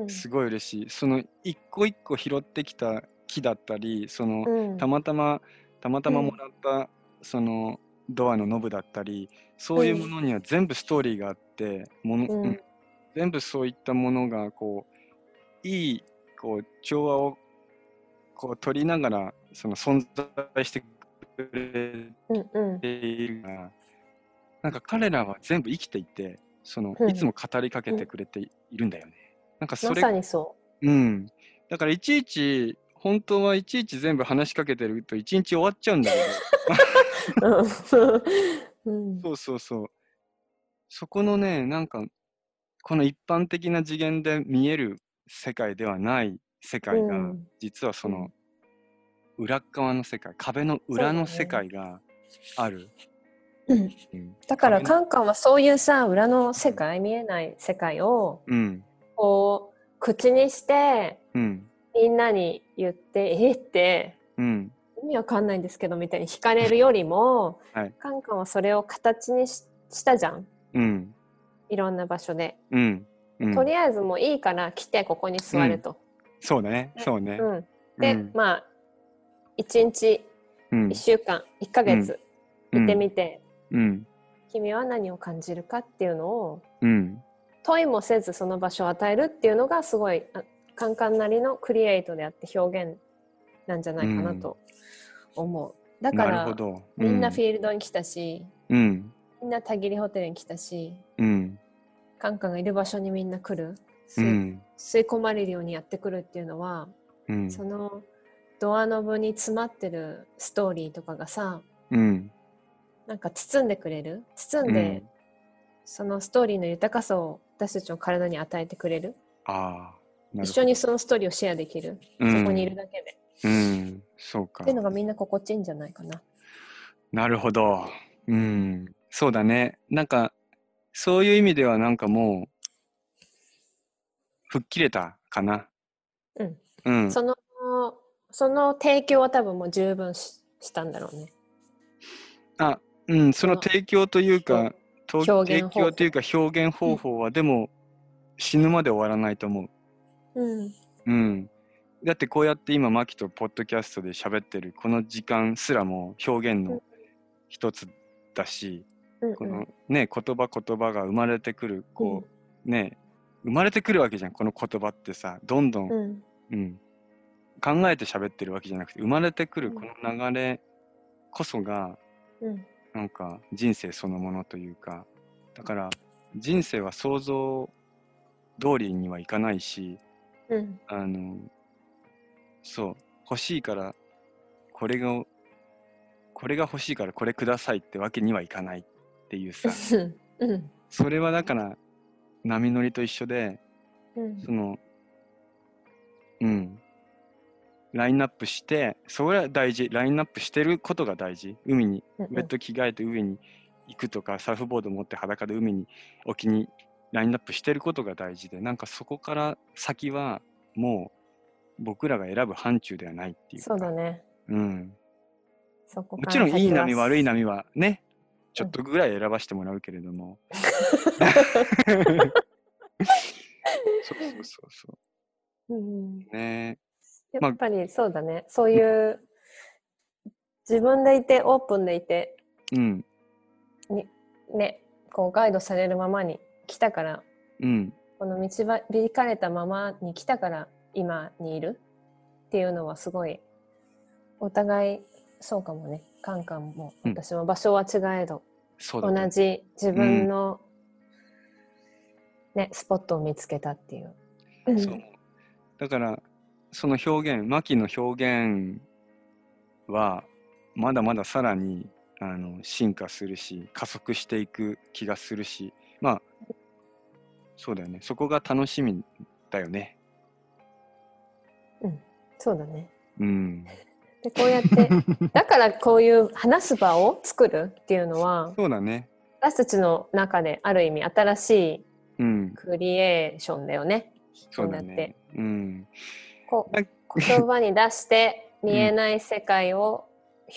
[SPEAKER 2] すごい嬉しい。その一個一個拾ってきた木だったり、その、
[SPEAKER 1] うん。
[SPEAKER 2] たまたま、たまたまもらった、その、ドアのノブだったり、そういうものには全部ストーリーがあって、もの、
[SPEAKER 1] うん。
[SPEAKER 2] うん。全部そういったものが、こう、いい、こう、調和を、こう、取りながら、その存在してくれ
[SPEAKER 1] うんうん。
[SPEAKER 2] ているが、なんか彼らは全部生きていて、その、
[SPEAKER 1] うん。
[SPEAKER 2] いつも語りかけてくれているんだよね。なんかそ
[SPEAKER 1] ま
[SPEAKER 2] れ
[SPEAKER 1] さにそ
[SPEAKER 2] う。ん。だからいちいち、本当はいちいち全部話しかけてると一日終わっちゃうんだけど、
[SPEAKER 1] う。うん。
[SPEAKER 2] そうそうそう。そこのね、なんか、この一般的な次元で見える世界ではない世界が、
[SPEAKER 1] うん。
[SPEAKER 2] 実はその裏っ側の世界、壁の裏の世界がある。
[SPEAKER 1] うん。
[SPEAKER 2] うん。
[SPEAKER 1] だからカンカンはそういうさ裏の世界見えない世界を
[SPEAKER 2] うん、
[SPEAKER 1] こう口にして
[SPEAKER 2] うん、
[SPEAKER 1] みんなに言ってえーって
[SPEAKER 2] うん、
[SPEAKER 1] 意味わかんないんですけどみたいに惹かれるよりも、
[SPEAKER 2] はい。
[SPEAKER 1] カンカンはそれを形にししたじゃん。
[SPEAKER 2] うん、
[SPEAKER 1] いろんな場所で、
[SPEAKER 2] うん。うん。
[SPEAKER 1] とりあえずもういいから来てここに座ると、
[SPEAKER 2] そうだね、そうね。
[SPEAKER 1] うん。で、
[SPEAKER 2] うん。
[SPEAKER 1] まあ1日
[SPEAKER 2] うん。
[SPEAKER 1] 1週間1ヶ月
[SPEAKER 2] うん。
[SPEAKER 1] いてみて、
[SPEAKER 2] うん、
[SPEAKER 1] 君は何を感じるかっていうのを
[SPEAKER 2] うん、
[SPEAKER 1] 問いもせずその場所を与えるっていうのがすごいあカンカンなりのクリエイトであって表現なんじゃないかなと思う、だか
[SPEAKER 2] なる
[SPEAKER 1] ら
[SPEAKER 2] ほど。
[SPEAKER 1] みんなフ
[SPEAKER 2] ィ
[SPEAKER 1] ィールドに来たし、
[SPEAKER 2] うん、
[SPEAKER 1] みんなたぎりホテルに来たし
[SPEAKER 2] うん、
[SPEAKER 1] カンカンがいる場所にみんな来る。吸い,、込まれるようにやってくるっていうのは、
[SPEAKER 2] うん、
[SPEAKER 1] そのドアノブに詰まってるストーリーとかがさ
[SPEAKER 2] うん、
[SPEAKER 1] なんか包んでくれる？包んで、そのストーリーの豊かさを私たちの体に与えてくれる
[SPEAKER 2] ある
[SPEAKER 1] 一緒にそのストーリーをシェアできる、
[SPEAKER 2] うん
[SPEAKER 1] そこにいるだけで
[SPEAKER 2] うん、そうか
[SPEAKER 1] っていう。のがみんな心地いいんじゃないかな。
[SPEAKER 2] なるほど。うん、そうだね。なんか、そういう意味ではなんかもう、吹っ切れたかな。
[SPEAKER 1] うん。
[SPEAKER 2] うん。
[SPEAKER 1] そのその提供は多分もう十分ししたんだろうね。
[SPEAKER 2] あ、うん、その提供というか、と提
[SPEAKER 1] 表現方法
[SPEAKER 2] 供というか表現方法は、でも、死ぬまで終わらないと思う。
[SPEAKER 1] うん。
[SPEAKER 2] うん。だってこうやって今、マキとポッドキャストで喋ってるこの時間すらも表現の一つだし、
[SPEAKER 1] うん
[SPEAKER 2] このね、言葉言葉が生まれてくる、こう、ね、生まれてくるわけじゃん、この言葉ってさ、どんどん、
[SPEAKER 1] うん。
[SPEAKER 2] うん。考えて喋ってるわけじゃなくて生まれてくるこの流れこそが
[SPEAKER 1] うん
[SPEAKER 2] なんか人生そのものというかだから人生は想像通りにはいかないし
[SPEAKER 1] うん。
[SPEAKER 2] あのそう欲しいからこれがこれが欲しいからこれくださいってわけにはいかないっていうさ。
[SPEAKER 1] うん。
[SPEAKER 2] それはだから波乗りと一緒で
[SPEAKER 1] うん。
[SPEAKER 2] そのうんラインナップしてそれは大事。ラインナップしてることが大事。海に
[SPEAKER 1] うん
[SPEAKER 2] ベッド着替えて海に行くとかサーフボード持って裸で海に沖にラインナップしてることが大事でなんかそこから先はもう僕らが選ぶ範疇ではないっていうか。
[SPEAKER 1] そうだね。
[SPEAKER 2] うん、もちろんいい波悪い
[SPEAKER 1] な。
[SPEAKER 2] 波はねちょっとぐらい選ばせてもらうけれども、そうそうそうそ
[SPEAKER 1] う。ん
[SPEAKER 2] うね
[SPEAKER 1] やっぱりそうだね。そういう自分でいてオープンでいて
[SPEAKER 2] うん。
[SPEAKER 1] ねこうガイドされるままに来たから
[SPEAKER 2] うん。
[SPEAKER 1] この導かれたままに来たから今にいる？っていうのはすごいお互いそうかもね。カンカンも
[SPEAKER 2] うん。
[SPEAKER 1] 私も場所は違えど、
[SPEAKER 2] そうだね。
[SPEAKER 1] 同じ自分の、ねスポットを見つけたっていう。うん。
[SPEAKER 2] そう。だからその表現牧の表現はまだまださらにあの進化するし加速していく気がするしまあそうだよね。そこが楽しみだよね。
[SPEAKER 1] そうだね。
[SPEAKER 2] うん。
[SPEAKER 1] でこうやって だからこういう話す場を作るっていうのは
[SPEAKER 2] そうだね。
[SPEAKER 1] 私たちの中である意味新しい
[SPEAKER 2] うん。
[SPEAKER 1] クリエーションだよね。
[SPEAKER 2] そうだ
[SPEAKER 1] こうやって。
[SPEAKER 2] ねうん
[SPEAKER 1] こ言葉に出して 見えない世界を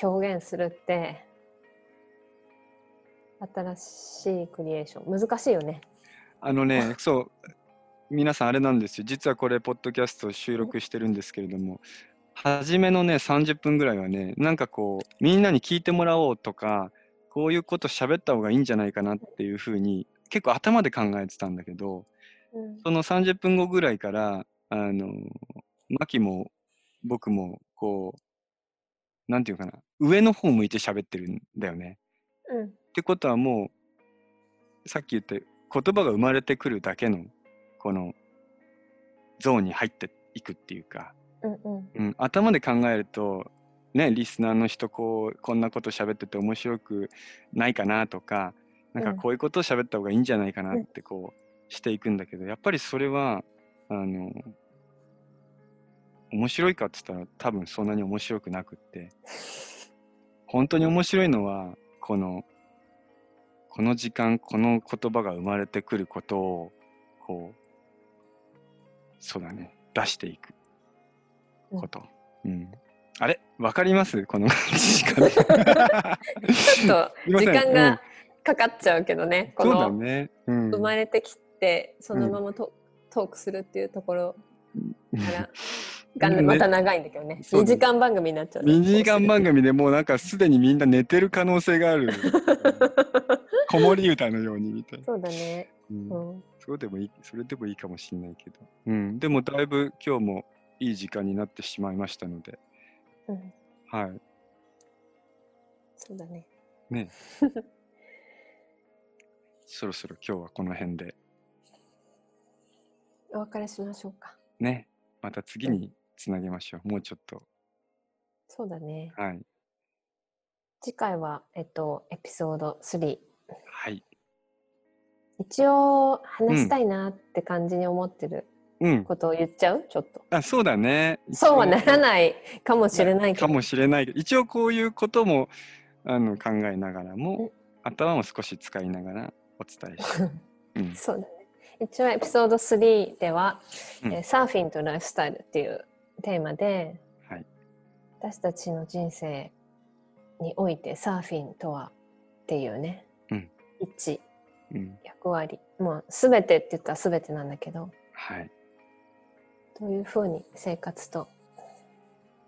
[SPEAKER 1] 表現するって、新しいクリエーション。難しいよね。
[SPEAKER 2] あのね、そう、皆さんあれなんですよ。実はこれ、ポッドキャスト収録してるんですけれども、初めのね、30分ぐらいはね、なんかこう、みんなに聞いてもらおうとか、こういうこと喋った方がいいんじゃないかなっていうふうに、結構頭で考えてたんだけど、
[SPEAKER 1] うん。
[SPEAKER 2] その30分後ぐらいから、あの、マキも僕も、こう、なんていうかな、上の方向いて喋ってるんだよね。
[SPEAKER 1] うん。
[SPEAKER 2] ってことはもうさっき言って言葉が生まれてくるだけのこのゾーンに入っていくっていうか、
[SPEAKER 1] うんうん。
[SPEAKER 2] うん、頭で考えるとねリスナーの人こうこんなこと喋ってて面白くないかなとかなんか
[SPEAKER 1] うん。
[SPEAKER 2] こういうことを喋った方がいいんじゃないかなってこうしていくんだけどやっぱりそれはあの面白いかって言ったら多分そんなに面白くなくって。本当に面白いのはこのこの時間この言葉が生まれてくることをこうそうだね出していくこと、うん。あれ？わかります？この時間。
[SPEAKER 1] ちょっと時間がかかっちゃうけどね、
[SPEAKER 2] うだ
[SPEAKER 1] の
[SPEAKER 2] ね、うん、
[SPEAKER 1] 生まれてきてそのままト,、トークするっていうところからが
[SPEAKER 2] ね
[SPEAKER 1] また長いんだけどね。2
[SPEAKER 2] そうだね
[SPEAKER 1] 時間番組になっちゃう。ね、
[SPEAKER 2] 2時間番組でもうなんかすでにみんな寝てる可能性がある。子守歌のようにみたいな、
[SPEAKER 1] そうだね、
[SPEAKER 2] うん。
[SPEAKER 1] うん、
[SPEAKER 2] そうでもいいそれでもいいかもしれないけど、うん、でもだいぶ今日もいい時間になってしまいましたので。
[SPEAKER 1] うん、
[SPEAKER 2] はい。
[SPEAKER 1] そうだね。
[SPEAKER 2] ね。そろそろ今日はこの辺で。
[SPEAKER 1] お別れしましょうか。
[SPEAKER 2] ね。また次につなげましょう。もうちょっと。
[SPEAKER 1] そうだね。
[SPEAKER 2] はい。
[SPEAKER 1] 次回はえっとエピソード3
[SPEAKER 2] はい。
[SPEAKER 1] 一応話したいなって感じに思ってる
[SPEAKER 2] うん。
[SPEAKER 1] ことを言っちゃう？ちょっと。
[SPEAKER 2] あそうだね。
[SPEAKER 1] そうはなら
[SPEAKER 2] い
[SPEAKER 1] ないかもしれないけど。
[SPEAKER 2] かもしれないけど。一応こういうこともあの考えながらも頭も少し使いながらお伝えして、うん、
[SPEAKER 1] そうだね。一応エピソード3では、
[SPEAKER 2] うん。
[SPEAKER 1] えーサーフィンとライフスタイルっていうテーマで、
[SPEAKER 2] はい。
[SPEAKER 1] 私たちの人生においてサーフィンとはっていうね、
[SPEAKER 2] うん。
[SPEAKER 1] 一
[SPEAKER 2] うん、
[SPEAKER 1] 役割。もう全てって言ったら全てなんだけど。
[SPEAKER 2] はい。
[SPEAKER 1] どういうふうに生活と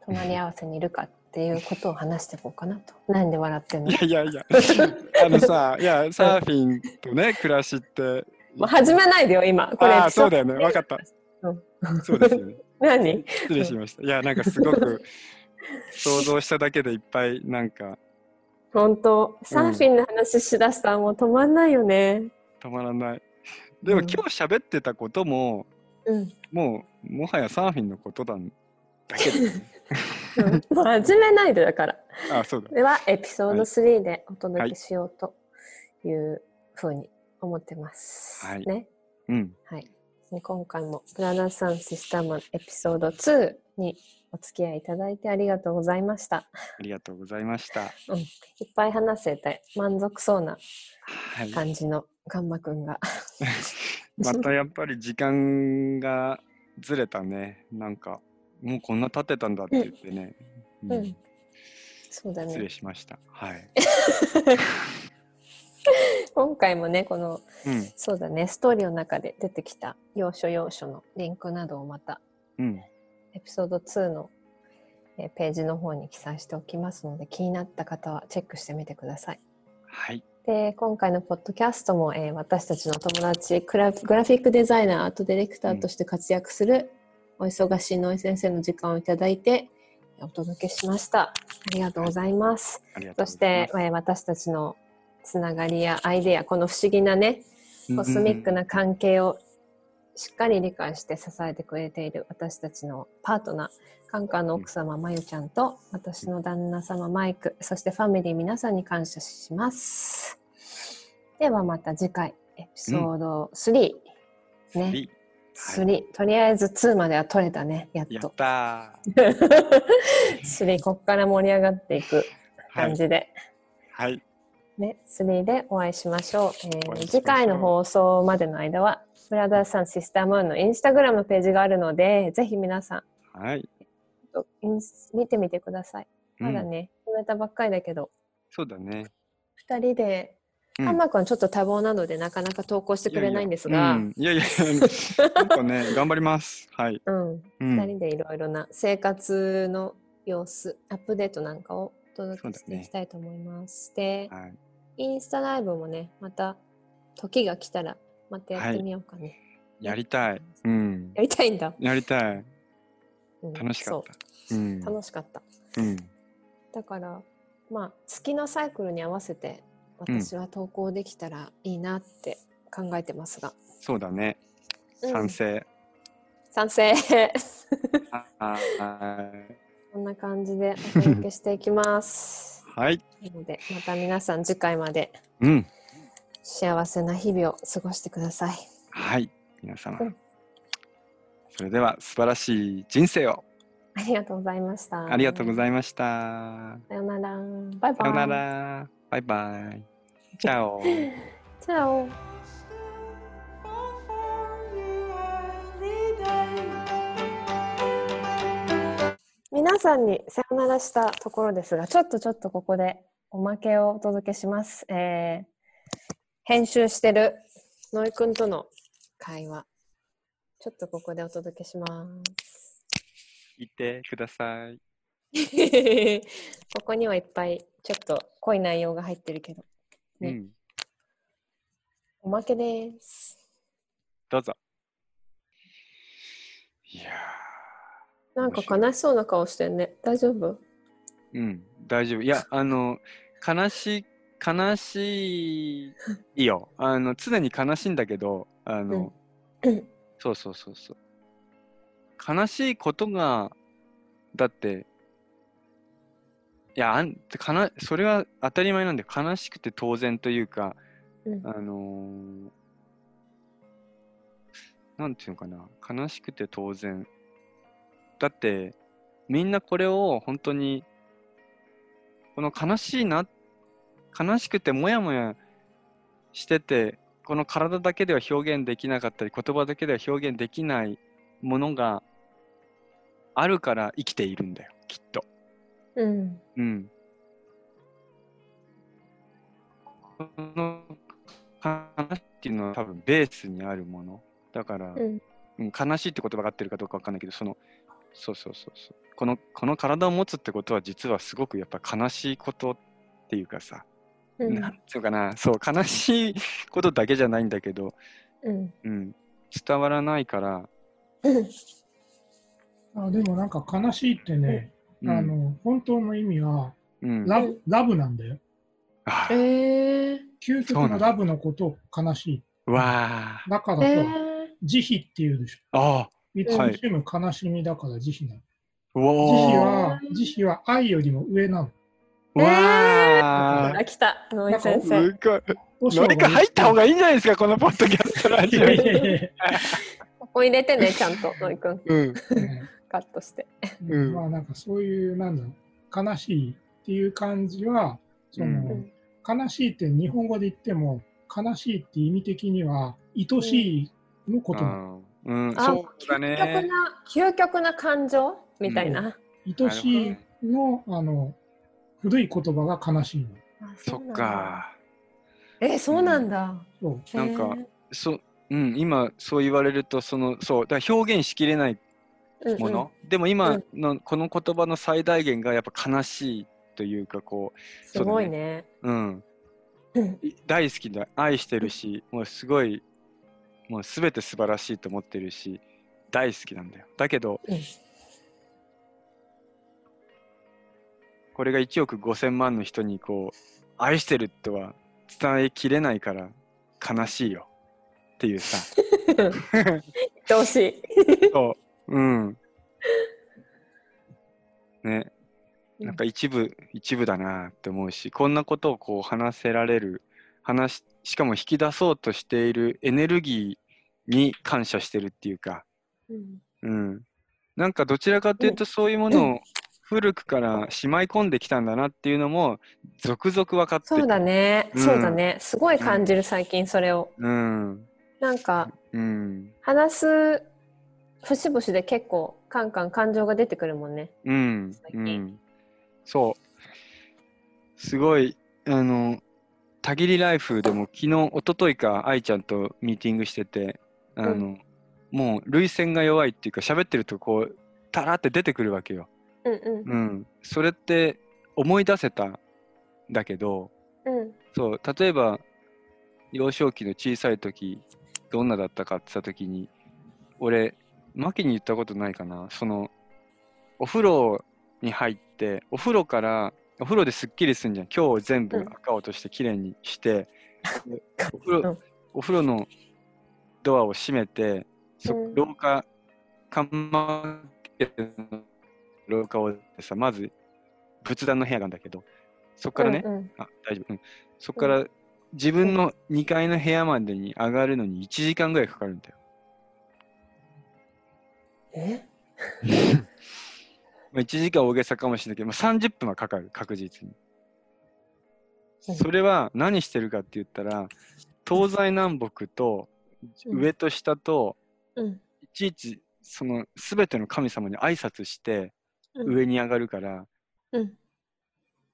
[SPEAKER 1] 隣り合わせにいるかっていうことを話していこうかなと。なんで笑ってんの？
[SPEAKER 2] いやいやいや。あのさいやサーフィンとね暮らしって。
[SPEAKER 1] もう始めないでよ今。これ。
[SPEAKER 2] ああそうだよね。分かった。
[SPEAKER 1] うん
[SPEAKER 2] そうですよね
[SPEAKER 1] 何？
[SPEAKER 2] 失礼しました。いや、なんかすごく想像しただけでいっぱいなんか
[SPEAKER 1] 本当？サーフィンの話しだしたらもう止まんないよね。
[SPEAKER 2] たまらない。でも
[SPEAKER 1] うん
[SPEAKER 2] 今日喋ってたことも、
[SPEAKER 1] うん。
[SPEAKER 2] もうもはやサーフィンのことなんだけど、ね、
[SPEAKER 1] うんもう始めないでだから。
[SPEAKER 2] あ、そうだ。
[SPEAKER 1] では、エピソード
[SPEAKER 2] はい
[SPEAKER 1] 3でお届けしようというふうに思ってます。
[SPEAKER 2] はい
[SPEAKER 1] ね。
[SPEAKER 2] うん。
[SPEAKER 1] はい。で今回もブラザーさんシスターマンエピソード2にお付き合いいただいてありがとうございました。
[SPEAKER 2] ありがとうございました。
[SPEAKER 1] うん。いっぱい話せて満足そうな
[SPEAKER 2] はい。
[SPEAKER 1] 感じのガンマくんが。
[SPEAKER 2] またやっぱり時間がずれたね。なんか、もうこんな経ってたんだって言ってね。うん
[SPEAKER 1] うん。そうだね
[SPEAKER 2] 失礼。しました。はい。
[SPEAKER 1] 今回もね、この、
[SPEAKER 2] うん。
[SPEAKER 1] そうだね、ストーリーの中で出てきた要所要所のリンクなどをまた
[SPEAKER 2] うん。
[SPEAKER 1] エピソード2のえーページの方に記載しておきますので気になった方はチェックしてみてください。
[SPEAKER 2] はい。
[SPEAKER 1] で今回のポッドキャストも、えー私たちの友達グラフィックデザイナーアートディレクターとして活躍する、お忙しいノイ先生の時間をいただいてお届けしました。ありがとうございます。
[SPEAKER 2] ありがと
[SPEAKER 1] そうして、えー私たちのつながりやアイデアこの不思議なね。コスミック
[SPEAKER 2] うん
[SPEAKER 1] な関係をしっかり理解して支えてくれている私たちのパートナー、カンカンの奥様、まゆちゃんと、私の旦那様、マイク、そしてファミリー皆さんに感謝します。ではまた次回、エピソード3。
[SPEAKER 2] うん
[SPEAKER 1] ね、
[SPEAKER 2] はい
[SPEAKER 1] 3。とりあえず2までは取れたね、やっと。
[SPEAKER 2] たー。
[SPEAKER 1] 3、こっから盛り上がっていく
[SPEAKER 2] はい。
[SPEAKER 1] 感じで。
[SPEAKER 2] はい。
[SPEAKER 1] ね、3でお会いしましょう。えー次回の放送までの間は、ブラダーさん、シスタームーンのインスタグラムのページがあるので、ぜひ皆さん
[SPEAKER 2] はい。
[SPEAKER 1] とインス見てみてください。
[SPEAKER 2] うん
[SPEAKER 1] まだね、始めたばっかりだけど、
[SPEAKER 2] そうだね。
[SPEAKER 1] 2人で、
[SPEAKER 2] うん
[SPEAKER 1] ハンマー君はちょっと多忙なのでなかなか投稿してくれないんですが、うん、
[SPEAKER 2] いやいや、うんいやいや、なんかね、頑張ります。はい。うん
[SPEAKER 1] 2人でいろいろな生活の様子、アップデートなんかをお届けしていきたいと思います。で、
[SPEAKER 2] はい。
[SPEAKER 1] インスタライブもね、また時が来たら、またやってみようかね。
[SPEAKER 2] やりたい。うん。
[SPEAKER 1] やりたいんだ。
[SPEAKER 2] やりたい。
[SPEAKER 1] うん
[SPEAKER 2] 楽しかった。う。
[SPEAKER 1] そうん楽しかった。
[SPEAKER 2] うん。
[SPEAKER 1] だから、まあ、月のサイクルに合わせて、私は投稿できたらいいなって考えてますが。
[SPEAKER 2] そうだね。
[SPEAKER 1] うん
[SPEAKER 2] 賛成。
[SPEAKER 1] 賛成
[SPEAKER 2] はい。
[SPEAKER 1] こんな感じでお届けしていきます。
[SPEAKER 2] はい。
[SPEAKER 1] なので、また皆さん次回まで
[SPEAKER 2] うん。
[SPEAKER 1] 幸せな日々を過ごしてください。
[SPEAKER 2] はい。皆様
[SPEAKER 1] うん。
[SPEAKER 2] それでは、素晴らしい人生を。
[SPEAKER 1] ありがとうございました。
[SPEAKER 2] ありがとうござい
[SPEAKER 1] ま
[SPEAKER 2] ました。
[SPEAKER 1] す。さよなら。バイバイ。
[SPEAKER 2] さよなら。バイバイ。チャオ。
[SPEAKER 1] チャオ。皆さんにさよならしたところですが、ちょっとちょっとここでおまけをお届けします。えー編集してるノイくんとの会話、ちょっとここでお届けします。
[SPEAKER 2] いてください。
[SPEAKER 1] ここにはいっぱいちょっと濃い内容が入ってるけど、ね
[SPEAKER 2] うん。
[SPEAKER 1] おまけです。
[SPEAKER 2] どうぞ。いや
[SPEAKER 1] なんか悲しそうな顔してんね。大丈夫？
[SPEAKER 2] ーうん、大丈夫。いや、あの、悲しい、悲しいよ。あの、常に悲しいんだけど、あの、
[SPEAKER 1] うん
[SPEAKER 2] そうそうそうそう。悲しいことが、だって、いや、あんかなそれは当たり前なんだよ。悲しくて当然というか、
[SPEAKER 1] うん
[SPEAKER 2] あのーなんていうのかな、悲しくて当然。だって、みんなこれを本当に、この悲しいな、悲しくてもやもやしてて、この体だけでは表現できなかったり、言葉だけでは表現できないものがあるから生きているんだよ、きっと。
[SPEAKER 1] うん。
[SPEAKER 2] うん。この悲しいっていうのは多分ベースにあるもの。だから、
[SPEAKER 1] うん。
[SPEAKER 2] うん、悲しいって言葉が合ってるかどうかわかんないけど、その、そうそうそうそう。この、この体を持つってことは実はすごくやっぱ悲しいことっていうかさ、
[SPEAKER 1] うん。
[SPEAKER 2] なんていうかな、そう、悲しいことだけじゃないんだけど、
[SPEAKER 1] うん。
[SPEAKER 2] うん、伝わらないから、
[SPEAKER 1] うん。
[SPEAKER 3] あでもなんか悲しいってね、
[SPEAKER 2] うん。
[SPEAKER 3] あの本当の意味は
[SPEAKER 2] うん、
[SPEAKER 3] ラブラブなんだよ。
[SPEAKER 2] あ
[SPEAKER 1] えー、
[SPEAKER 3] 究極
[SPEAKER 2] の
[SPEAKER 3] のラブのことを悲しい。
[SPEAKER 2] うわ
[SPEAKER 3] だから
[SPEAKER 1] え
[SPEAKER 3] そう、慈悲っていうでしょ。
[SPEAKER 2] あ。あ
[SPEAKER 3] いつもしむ悲しみだから慈悲なの。
[SPEAKER 2] あ。うわ
[SPEAKER 3] 慈悲
[SPEAKER 2] あ。
[SPEAKER 3] は、慈悲は愛よりも上なの。
[SPEAKER 2] うわあ。
[SPEAKER 1] あ、来た、野井先
[SPEAKER 2] す
[SPEAKER 1] 生。
[SPEAKER 2] 何か入った方がいいんじゃないですか、このポッドキャストラ
[SPEAKER 3] い
[SPEAKER 2] ジオ
[SPEAKER 3] やいやいやい
[SPEAKER 1] ここ入れてね、ちゃんと、野井くん。
[SPEAKER 2] うん。
[SPEAKER 3] や
[SPEAKER 1] カットして。
[SPEAKER 2] うん
[SPEAKER 3] まあなんかそういう、なんだろう、悲しいっていう感じは、その、
[SPEAKER 2] うん
[SPEAKER 3] 悲しいって日本語で言っても、悲しいって意味的には、愛しいのことなの。
[SPEAKER 2] うん、
[SPEAKER 1] あ
[SPEAKER 2] そうだ
[SPEAKER 1] 究極
[SPEAKER 2] ね。
[SPEAKER 1] な、究極な感情？みたいな。
[SPEAKER 3] 愛しいの、あの、古い言葉が悲しいの。
[SPEAKER 1] あ
[SPEAKER 2] そっ。か。
[SPEAKER 1] え、そうなんだ。
[SPEAKER 3] そう。
[SPEAKER 2] なんか
[SPEAKER 1] へ
[SPEAKER 2] そう、うん、今そう言われると、その、そう、だ表現しきれない
[SPEAKER 1] ー
[SPEAKER 2] もの。
[SPEAKER 1] うんうん
[SPEAKER 2] でも今のこの言葉の最大限がやっぱ悲しいというか、こ
[SPEAKER 1] すごいね。
[SPEAKER 2] う、うん、
[SPEAKER 1] うん
[SPEAKER 2] い大好きだ、愛してるし、もうすごい、もうすべて素晴らしいと思ってるし、大好きなんだよ。だけど、
[SPEAKER 1] うん
[SPEAKER 2] これが1億5000万の人にこう、愛してるとは伝えきれないから悲しいよっていうさ。
[SPEAKER 1] 愛おしい。
[SPEAKER 2] そう。うん。ね。なんか一部、一部だなって思うし、こんなことをこう話せられる、話し、しかも引き出そうとしているエネルギーに感謝してるっていうか、
[SPEAKER 1] うん
[SPEAKER 2] うん。なんかどちらかというとそういうものを古くからしまい込んできたんだなっていうのも、続々分かって
[SPEAKER 1] そうだね、
[SPEAKER 2] うん
[SPEAKER 1] そうだね。すごい感じる、最近それを。
[SPEAKER 2] うん。
[SPEAKER 1] なんか、
[SPEAKER 2] うん。
[SPEAKER 1] 話す節々で結構、カンカン感情が出てくるもんね。
[SPEAKER 2] うん。うん。そう。すごい、あの、たぎりライフでも昨日、一昨日か、愛ちゃんとミーティングしてて、あの、
[SPEAKER 1] うん
[SPEAKER 2] もう涙腺が弱いっていうか、喋ってるとこう、たらって出てくるわけよ。
[SPEAKER 1] うんうん
[SPEAKER 2] うん。それって思い出せたんだけど、
[SPEAKER 1] うん
[SPEAKER 2] そう、例えば、幼少期の小さい時、どんなだったかって言った時に、俺、マキに言ったことないかな。その、お風呂に入って、お風呂から、お風呂ですっきりすんじゃん。今日全部
[SPEAKER 1] うん
[SPEAKER 2] 赤落としてきれいにして、でお風呂
[SPEAKER 1] うん
[SPEAKER 2] お風呂のドアを閉めて、そ
[SPEAKER 1] うん
[SPEAKER 2] 廊下、看板廊下をさ、まず仏壇の部屋があるんだけど、そこからね、
[SPEAKER 1] うんうん
[SPEAKER 2] あ、大丈夫。うん。そこから自分の2階の部屋までに上がるのに1時間ぐらいかかるんだよ。
[SPEAKER 1] え？
[SPEAKER 2] まあ、1時間大げさかもしれないけど、まあ、30分はかかる、確実に。
[SPEAKER 1] うん。
[SPEAKER 2] それは何してるかって言ったら、東西南北と
[SPEAKER 1] うん。
[SPEAKER 2] 上と下と、
[SPEAKER 1] うん。
[SPEAKER 2] いちいちその全ての神様に挨拶して
[SPEAKER 1] うん。
[SPEAKER 2] 上に上がるから、
[SPEAKER 1] うん。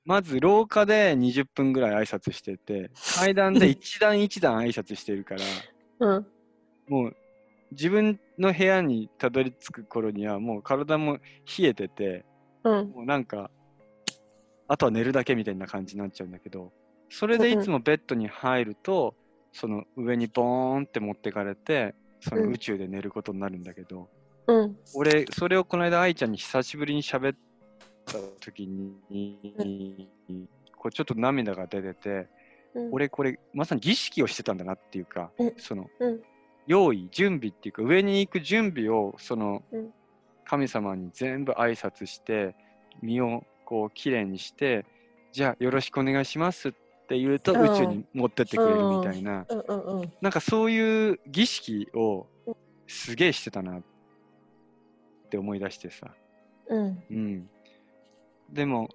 [SPEAKER 2] まず廊下で20分ぐらい挨拶してて、階段で一段一段挨拶してるから、
[SPEAKER 1] うん。
[SPEAKER 2] もう自分の部屋にたどり着く頃にはもう体も冷えてて、
[SPEAKER 1] うん。
[SPEAKER 2] もうなんか、あとは寝るだけみたいな感じになっちゃうんだけど、それでいつもベッドに入ると、その上にボーンって持ってかれて、その
[SPEAKER 1] うん
[SPEAKER 2] 宇宙で寝ることになるんだけど、
[SPEAKER 1] うん。
[SPEAKER 2] 俺、それをこの間愛ちゃんに久しぶりに喋った時に、こうちょっと涙が出てて、
[SPEAKER 1] うん。
[SPEAKER 2] 俺これまさに儀式をしてたんだなっていうか、
[SPEAKER 1] うん。
[SPEAKER 2] その
[SPEAKER 1] うん
[SPEAKER 2] 用意準備っていうか上に行く準備をその
[SPEAKER 1] うん。
[SPEAKER 2] 神様に全部挨拶して身をこうきれいにしてじゃあよろしくお願いしますって言うと
[SPEAKER 1] うん。
[SPEAKER 2] 宇宙に持ってってくれるみたいな、なんかそういう儀式を
[SPEAKER 1] うん。
[SPEAKER 2] すげえしてたなって思い出してさ、
[SPEAKER 1] うん。
[SPEAKER 2] うん、でも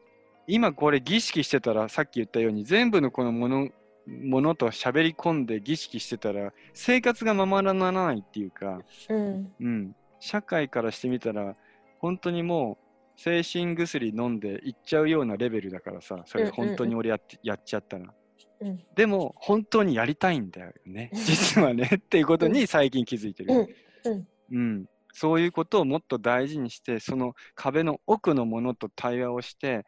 [SPEAKER 2] 今これ儀式してたらさっき言ったように全部のこのものものと喋り込んで儀式してたら生活がままならないっていうか、
[SPEAKER 1] うん。
[SPEAKER 2] うん、社会からしてみたら本当にもう精神薬飲んでいっちゃうようなレベルだからさそれ
[SPEAKER 1] うんうんうん。
[SPEAKER 2] 本当に俺やってやっちゃったら。
[SPEAKER 1] うん。
[SPEAKER 2] でも本当にやりたいんだよね 実はねっていうことに最近気づいてる、
[SPEAKER 1] うん。うん。
[SPEAKER 2] うん、そういうことをもっと大事にしてその壁の奥のものと対話をして、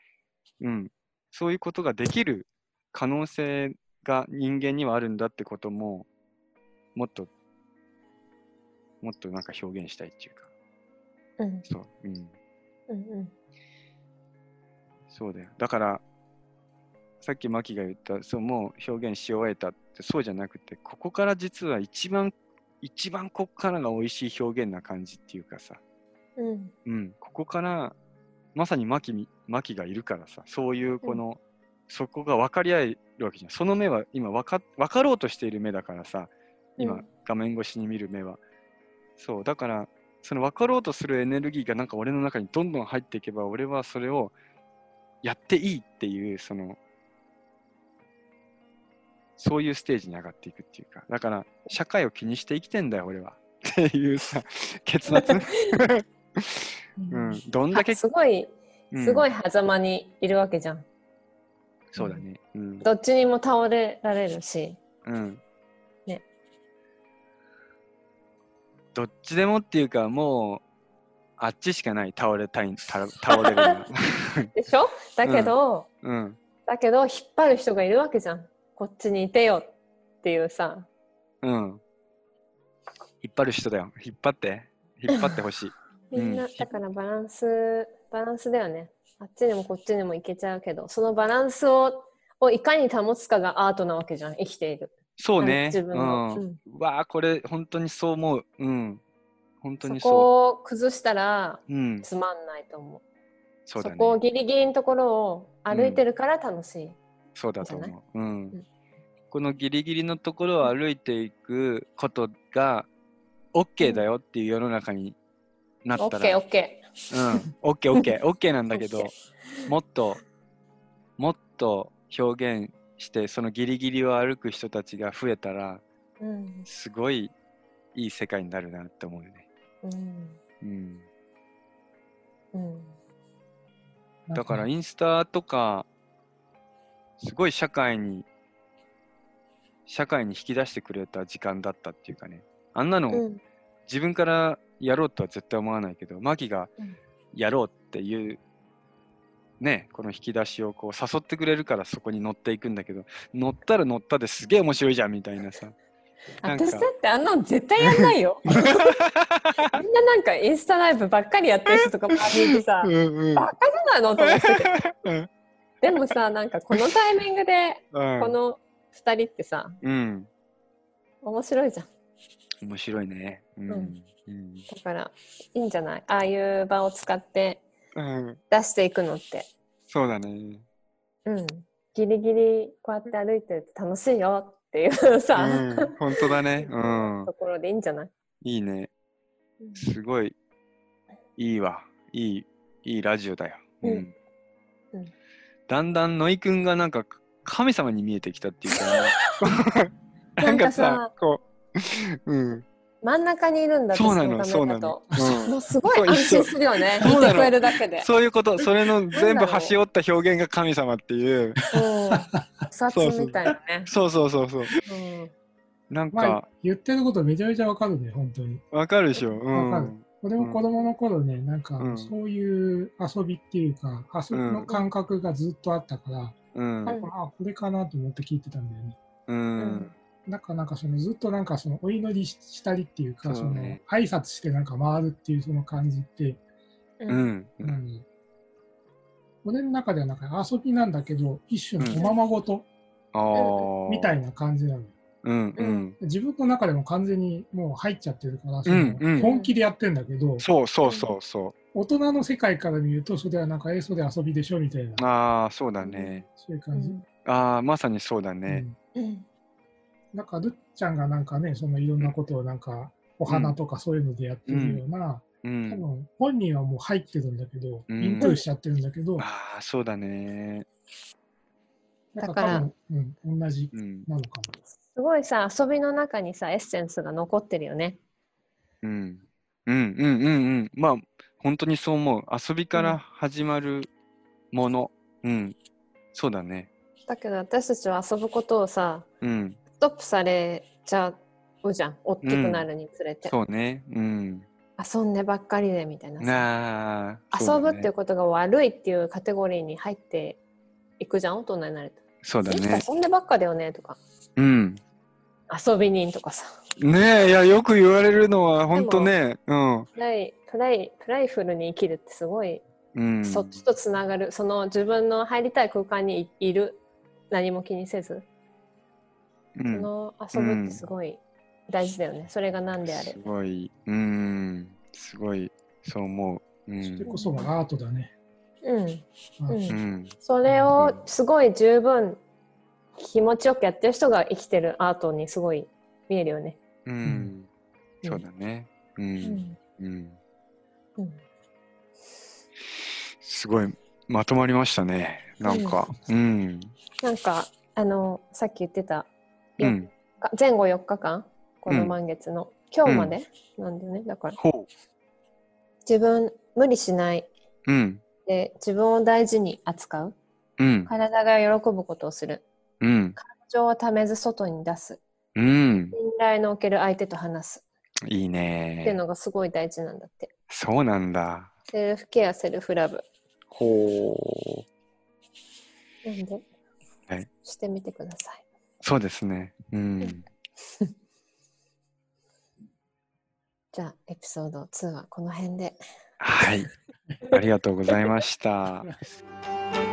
[SPEAKER 2] うん、そういうことができる可能性が人間にはあるんだってことももっともっとなんか表現したいっていうか、
[SPEAKER 1] うん
[SPEAKER 2] そう。うん。
[SPEAKER 1] うんうん
[SPEAKER 2] そうだよ。だから、さっきマキが言った、そう、もう表現し終えたって、そうじゃなくて、ここから実は一番、一番ここからが美味しい表現な感じっていうかさ、
[SPEAKER 1] うん
[SPEAKER 2] うん、ここから、まさにマキみ、マキがいるからさ、そういうこの、そこが分かり合えるわけじゃん。その目は今分か、分かろうとしている目だからさ、今、
[SPEAKER 1] うん
[SPEAKER 2] 画面越しに見る目は。そう、だから、その分かろうとするエネルギーがなんか俺の中にどんどん入っていけば、俺はそれをやっていいっていう、その、そういうステージに上がっていくっていうか、だから、社会を気にして生きてんだよ、俺は。っていうさ、結末。うん、どんだけ、
[SPEAKER 1] すごい
[SPEAKER 2] うん
[SPEAKER 1] すごい狭間にいるわけじゃん。
[SPEAKER 2] そうだね。うん。
[SPEAKER 1] どっちにも倒れられるし。
[SPEAKER 2] うん。
[SPEAKER 1] ね。
[SPEAKER 2] どっちでもっていうか、もう、あっちしかない、倒れたい、た倒れる。
[SPEAKER 1] でしょ？だけど、
[SPEAKER 2] うん。
[SPEAKER 1] だけど引っ張る人がいるわけじゃん。こっちにいてよっていうさ。
[SPEAKER 2] うん。引っ張る人だよ。引っ張って。引っ張ってほしい。
[SPEAKER 1] みんな、
[SPEAKER 2] うん
[SPEAKER 1] だからバランス、バランスだよね。あっちにもこっちにも行けちゃうけど、そのバランスををいかに保つかがアートなわけじゃん、生きている。
[SPEAKER 2] そうね。
[SPEAKER 1] 自分の。
[SPEAKER 2] う
[SPEAKER 1] うんん
[SPEAKER 2] わあ、これ、本当にそう思う。うん。本当
[SPEAKER 1] そ
[SPEAKER 2] にそ
[SPEAKER 1] こを崩したら
[SPEAKER 2] う。うん。
[SPEAKER 1] つまんないと思う。
[SPEAKER 2] そうだね。
[SPEAKER 1] こをギリギリのところを歩いてるから楽しい。
[SPEAKER 2] そうだと思う。うん
[SPEAKER 1] ん。
[SPEAKER 2] このギリギリのところを歩いていくことが OK だよっていう世の中にな
[SPEAKER 1] オッケーオッケ
[SPEAKER 2] うん、OK、OK、OK なんだけどもっと、もっと表現して、そのギリギリを歩く人たちが増えたら、
[SPEAKER 1] ー。うん。
[SPEAKER 2] すごいいい世界になるなって思うよね。
[SPEAKER 1] うん。
[SPEAKER 2] うん。
[SPEAKER 1] うん。
[SPEAKER 2] だからインスタとか、すごい社会に、社会に引き出してくれた時間だったっていうかね。あんなの、
[SPEAKER 1] うん。
[SPEAKER 2] 自分からやろうとは絶対思わないけど、マキが
[SPEAKER 1] うん
[SPEAKER 2] やろうっていう、ね、この引き出しをこう誘ってくれるからそこに乗っていくんだけど、乗ったら乗ったですげえ面白いじゃんみたいなさ。
[SPEAKER 1] 私だってあんなの絶対やんないよ。みんななんかインスタライブばっかりやってる人とか周りにいてさ、
[SPEAKER 2] うんうん
[SPEAKER 1] バカじゃないのと思ってて。
[SPEAKER 2] うん
[SPEAKER 1] でもさ、なんかこのタイミングで
[SPEAKER 2] うん
[SPEAKER 1] この二人ってさ、
[SPEAKER 2] うん。
[SPEAKER 1] 面白いじゃん。
[SPEAKER 2] 面白いね。うん。
[SPEAKER 1] う
[SPEAKER 2] うんん。
[SPEAKER 1] だからいいんじゃない？ああいう場を使って
[SPEAKER 2] うん
[SPEAKER 1] 出していくのって。
[SPEAKER 2] そうだね。
[SPEAKER 1] うん。ギリギリこうやって歩いてると楽しいよっていうさ、
[SPEAKER 2] うん。本当だね。うん
[SPEAKER 1] と。ころでいいんじゃない、
[SPEAKER 2] いいね。
[SPEAKER 1] うん
[SPEAKER 2] すごい、いいわ。いい、いいラジオだよ。うん。
[SPEAKER 1] うんうん
[SPEAKER 2] だんだんノイくんがなんか神様に見えてきたっていうか、なんかさ、こう、うん。
[SPEAKER 1] 真ん中にいるんだ
[SPEAKER 2] そうなの、そうな。の。うん
[SPEAKER 1] もうすごい安心するよね。
[SPEAKER 2] そうなの
[SPEAKER 1] 見てくれるだけで。
[SPEAKER 2] そういうこと、それの全部端折った表現が神様っていう。
[SPEAKER 1] うん。札みたいなね。
[SPEAKER 2] そうそうそうそう。
[SPEAKER 1] うん。
[SPEAKER 2] なん
[SPEAKER 3] まあ
[SPEAKER 2] か、、
[SPEAKER 3] 言ってることめちゃめちゃわかるね、本当に。
[SPEAKER 2] わかるでしょ。う
[SPEAKER 3] わかる
[SPEAKER 2] ん。
[SPEAKER 3] 俺も子供の頃ね、なんか
[SPEAKER 2] うん
[SPEAKER 3] そういう遊びっていうか、遊びの感覚がずっとあったから、
[SPEAKER 2] うん。
[SPEAKER 3] あ、これかなと思って聞いてたんだよね。
[SPEAKER 2] う。
[SPEAKER 1] うん
[SPEAKER 3] だからなんかそのずっとなんかそのお祈りししたりっていうか、そうの挨拶してなんか回るっていうその感じって、
[SPEAKER 1] う。
[SPEAKER 2] うんん。
[SPEAKER 3] 何俺の中ではなんか遊びなんだけど、一種のおままごと
[SPEAKER 2] ああ。
[SPEAKER 3] みたいな感じなのよ。
[SPEAKER 2] うんうん。
[SPEAKER 3] 自分の中でも完全にもう入っちゃってるから、そ
[SPEAKER 2] うんうん
[SPEAKER 3] の本気でやってんだけど、
[SPEAKER 2] そうそうそうそ
[SPEAKER 3] 大人の世界から見ると、それはなんか、えそれ遊びでしょみたいな、
[SPEAKER 2] う。ああ、そうだね。
[SPEAKER 3] そういう感じ。
[SPEAKER 2] ああ、まさにそうだね。
[SPEAKER 3] うん
[SPEAKER 1] うん。
[SPEAKER 3] なんか、るっちゃんがなんかね、そのいろんなことをなんか、お花とかそういうのでやってるような、
[SPEAKER 2] う
[SPEAKER 3] 多
[SPEAKER 2] ん。
[SPEAKER 3] 分本人はもう入ってるんだけど、
[SPEAKER 2] うん
[SPEAKER 3] インプッしちゃってるんだけど、
[SPEAKER 2] ああ、そうだね。
[SPEAKER 1] だから
[SPEAKER 3] うん、同じ
[SPEAKER 2] うん。
[SPEAKER 3] なのか
[SPEAKER 1] すごいさ、遊びの中にさ、エッセンスが残ってるよね。
[SPEAKER 2] うん。うんうんうんうん。まあ、本当にそう思う。遊びから始まるもの。うん。そうだね。
[SPEAKER 1] だけど私たちは遊ぶことをさ、
[SPEAKER 2] うん。
[SPEAKER 1] ストップされちゃうじゃん。大きくなるにつれて。
[SPEAKER 2] そうね。うん。
[SPEAKER 1] 遊んでばっかりでみたいな。遊ぶっていう
[SPEAKER 2] う
[SPEAKER 1] ことが悪いっていうカテゴリーに入っていくじゃん、大人になると。
[SPEAKER 2] そうだね。
[SPEAKER 1] 遊んでばっかだよねとか。
[SPEAKER 2] うん。
[SPEAKER 1] 遊び人とかさ。
[SPEAKER 2] ねえ、いや、よく言われるのは、本当ね。うん。
[SPEAKER 1] ないプライプライフルに生きるってすごい、
[SPEAKER 2] うん。
[SPEAKER 1] そっちとつながるその自分の入りたい空間にいいる何も気にせず、そ
[SPEAKER 2] うん。
[SPEAKER 1] の遊ぶってすごい大事だよね、それが何であれ
[SPEAKER 2] すごい、うん。すごい、そう思う。う
[SPEAKER 3] それ
[SPEAKER 2] ん。
[SPEAKER 3] こそがアートだね。
[SPEAKER 1] うん
[SPEAKER 3] あ
[SPEAKER 1] うん
[SPEAKER 2] うん。
[SPEAKER 1] それをすごい十分気持ちよくやってる人が生きてるアートにすごい見えるよね。
[SPEAKER 2] うん。
[SPEAKER 1] うん
[SPEAKER 2] そうだね。う。
[SPEAKER 1] うんん
[SPEAKER 2] うん。
[SPEAKER 1] うん
[SPEAKER 2] すごい、まとまりましたね。なんか。うん。
[SPEAKER 1] なんかあのさっき言ってたよ
[SPEAKER 2] うん。
[SPEAKER 1] 前後4日間？この満月の、今日まで？なんだよね。だから。
[SPEAKER 2] ほ
[SPEAKER 1] 自分無理しない。う
[SPEAKER 2] うん。
[SPEAKER 1] で自分を大事に扱う。
[SPEAKER 2] うん。
[SPEAKER 1] 体が喜ぶことをする。
[SPEAKER 2] うん。
[SPEAKER 1] 感情をためず外に出す。
[SPEAKER 2] うん。
[SPEAKER 1] 信頼のおける相手と話す。
[SPEAKER 2] いい
[SPEAKER 1] っていう
[SPEAKER 2] ね。
[SPEAKER 1] のがすごい大事なんだって。
[SPEAKER 2] そうなんだ。
[SPEAKER 1] セルフケアセルフラブ。
[SPEAKER 2] ほう。
[SPEAKER 1] なんで、
[SPEAKER 2] はい。
[SPEAKER 1] してみてください
[SPEAKER 2] そうですね。うん。
[SPEAKER 1] じゃあエピソード2はこの辺で
[SPEAKER 2] はい。ありがとうございました。
[SPEAKER 3] ー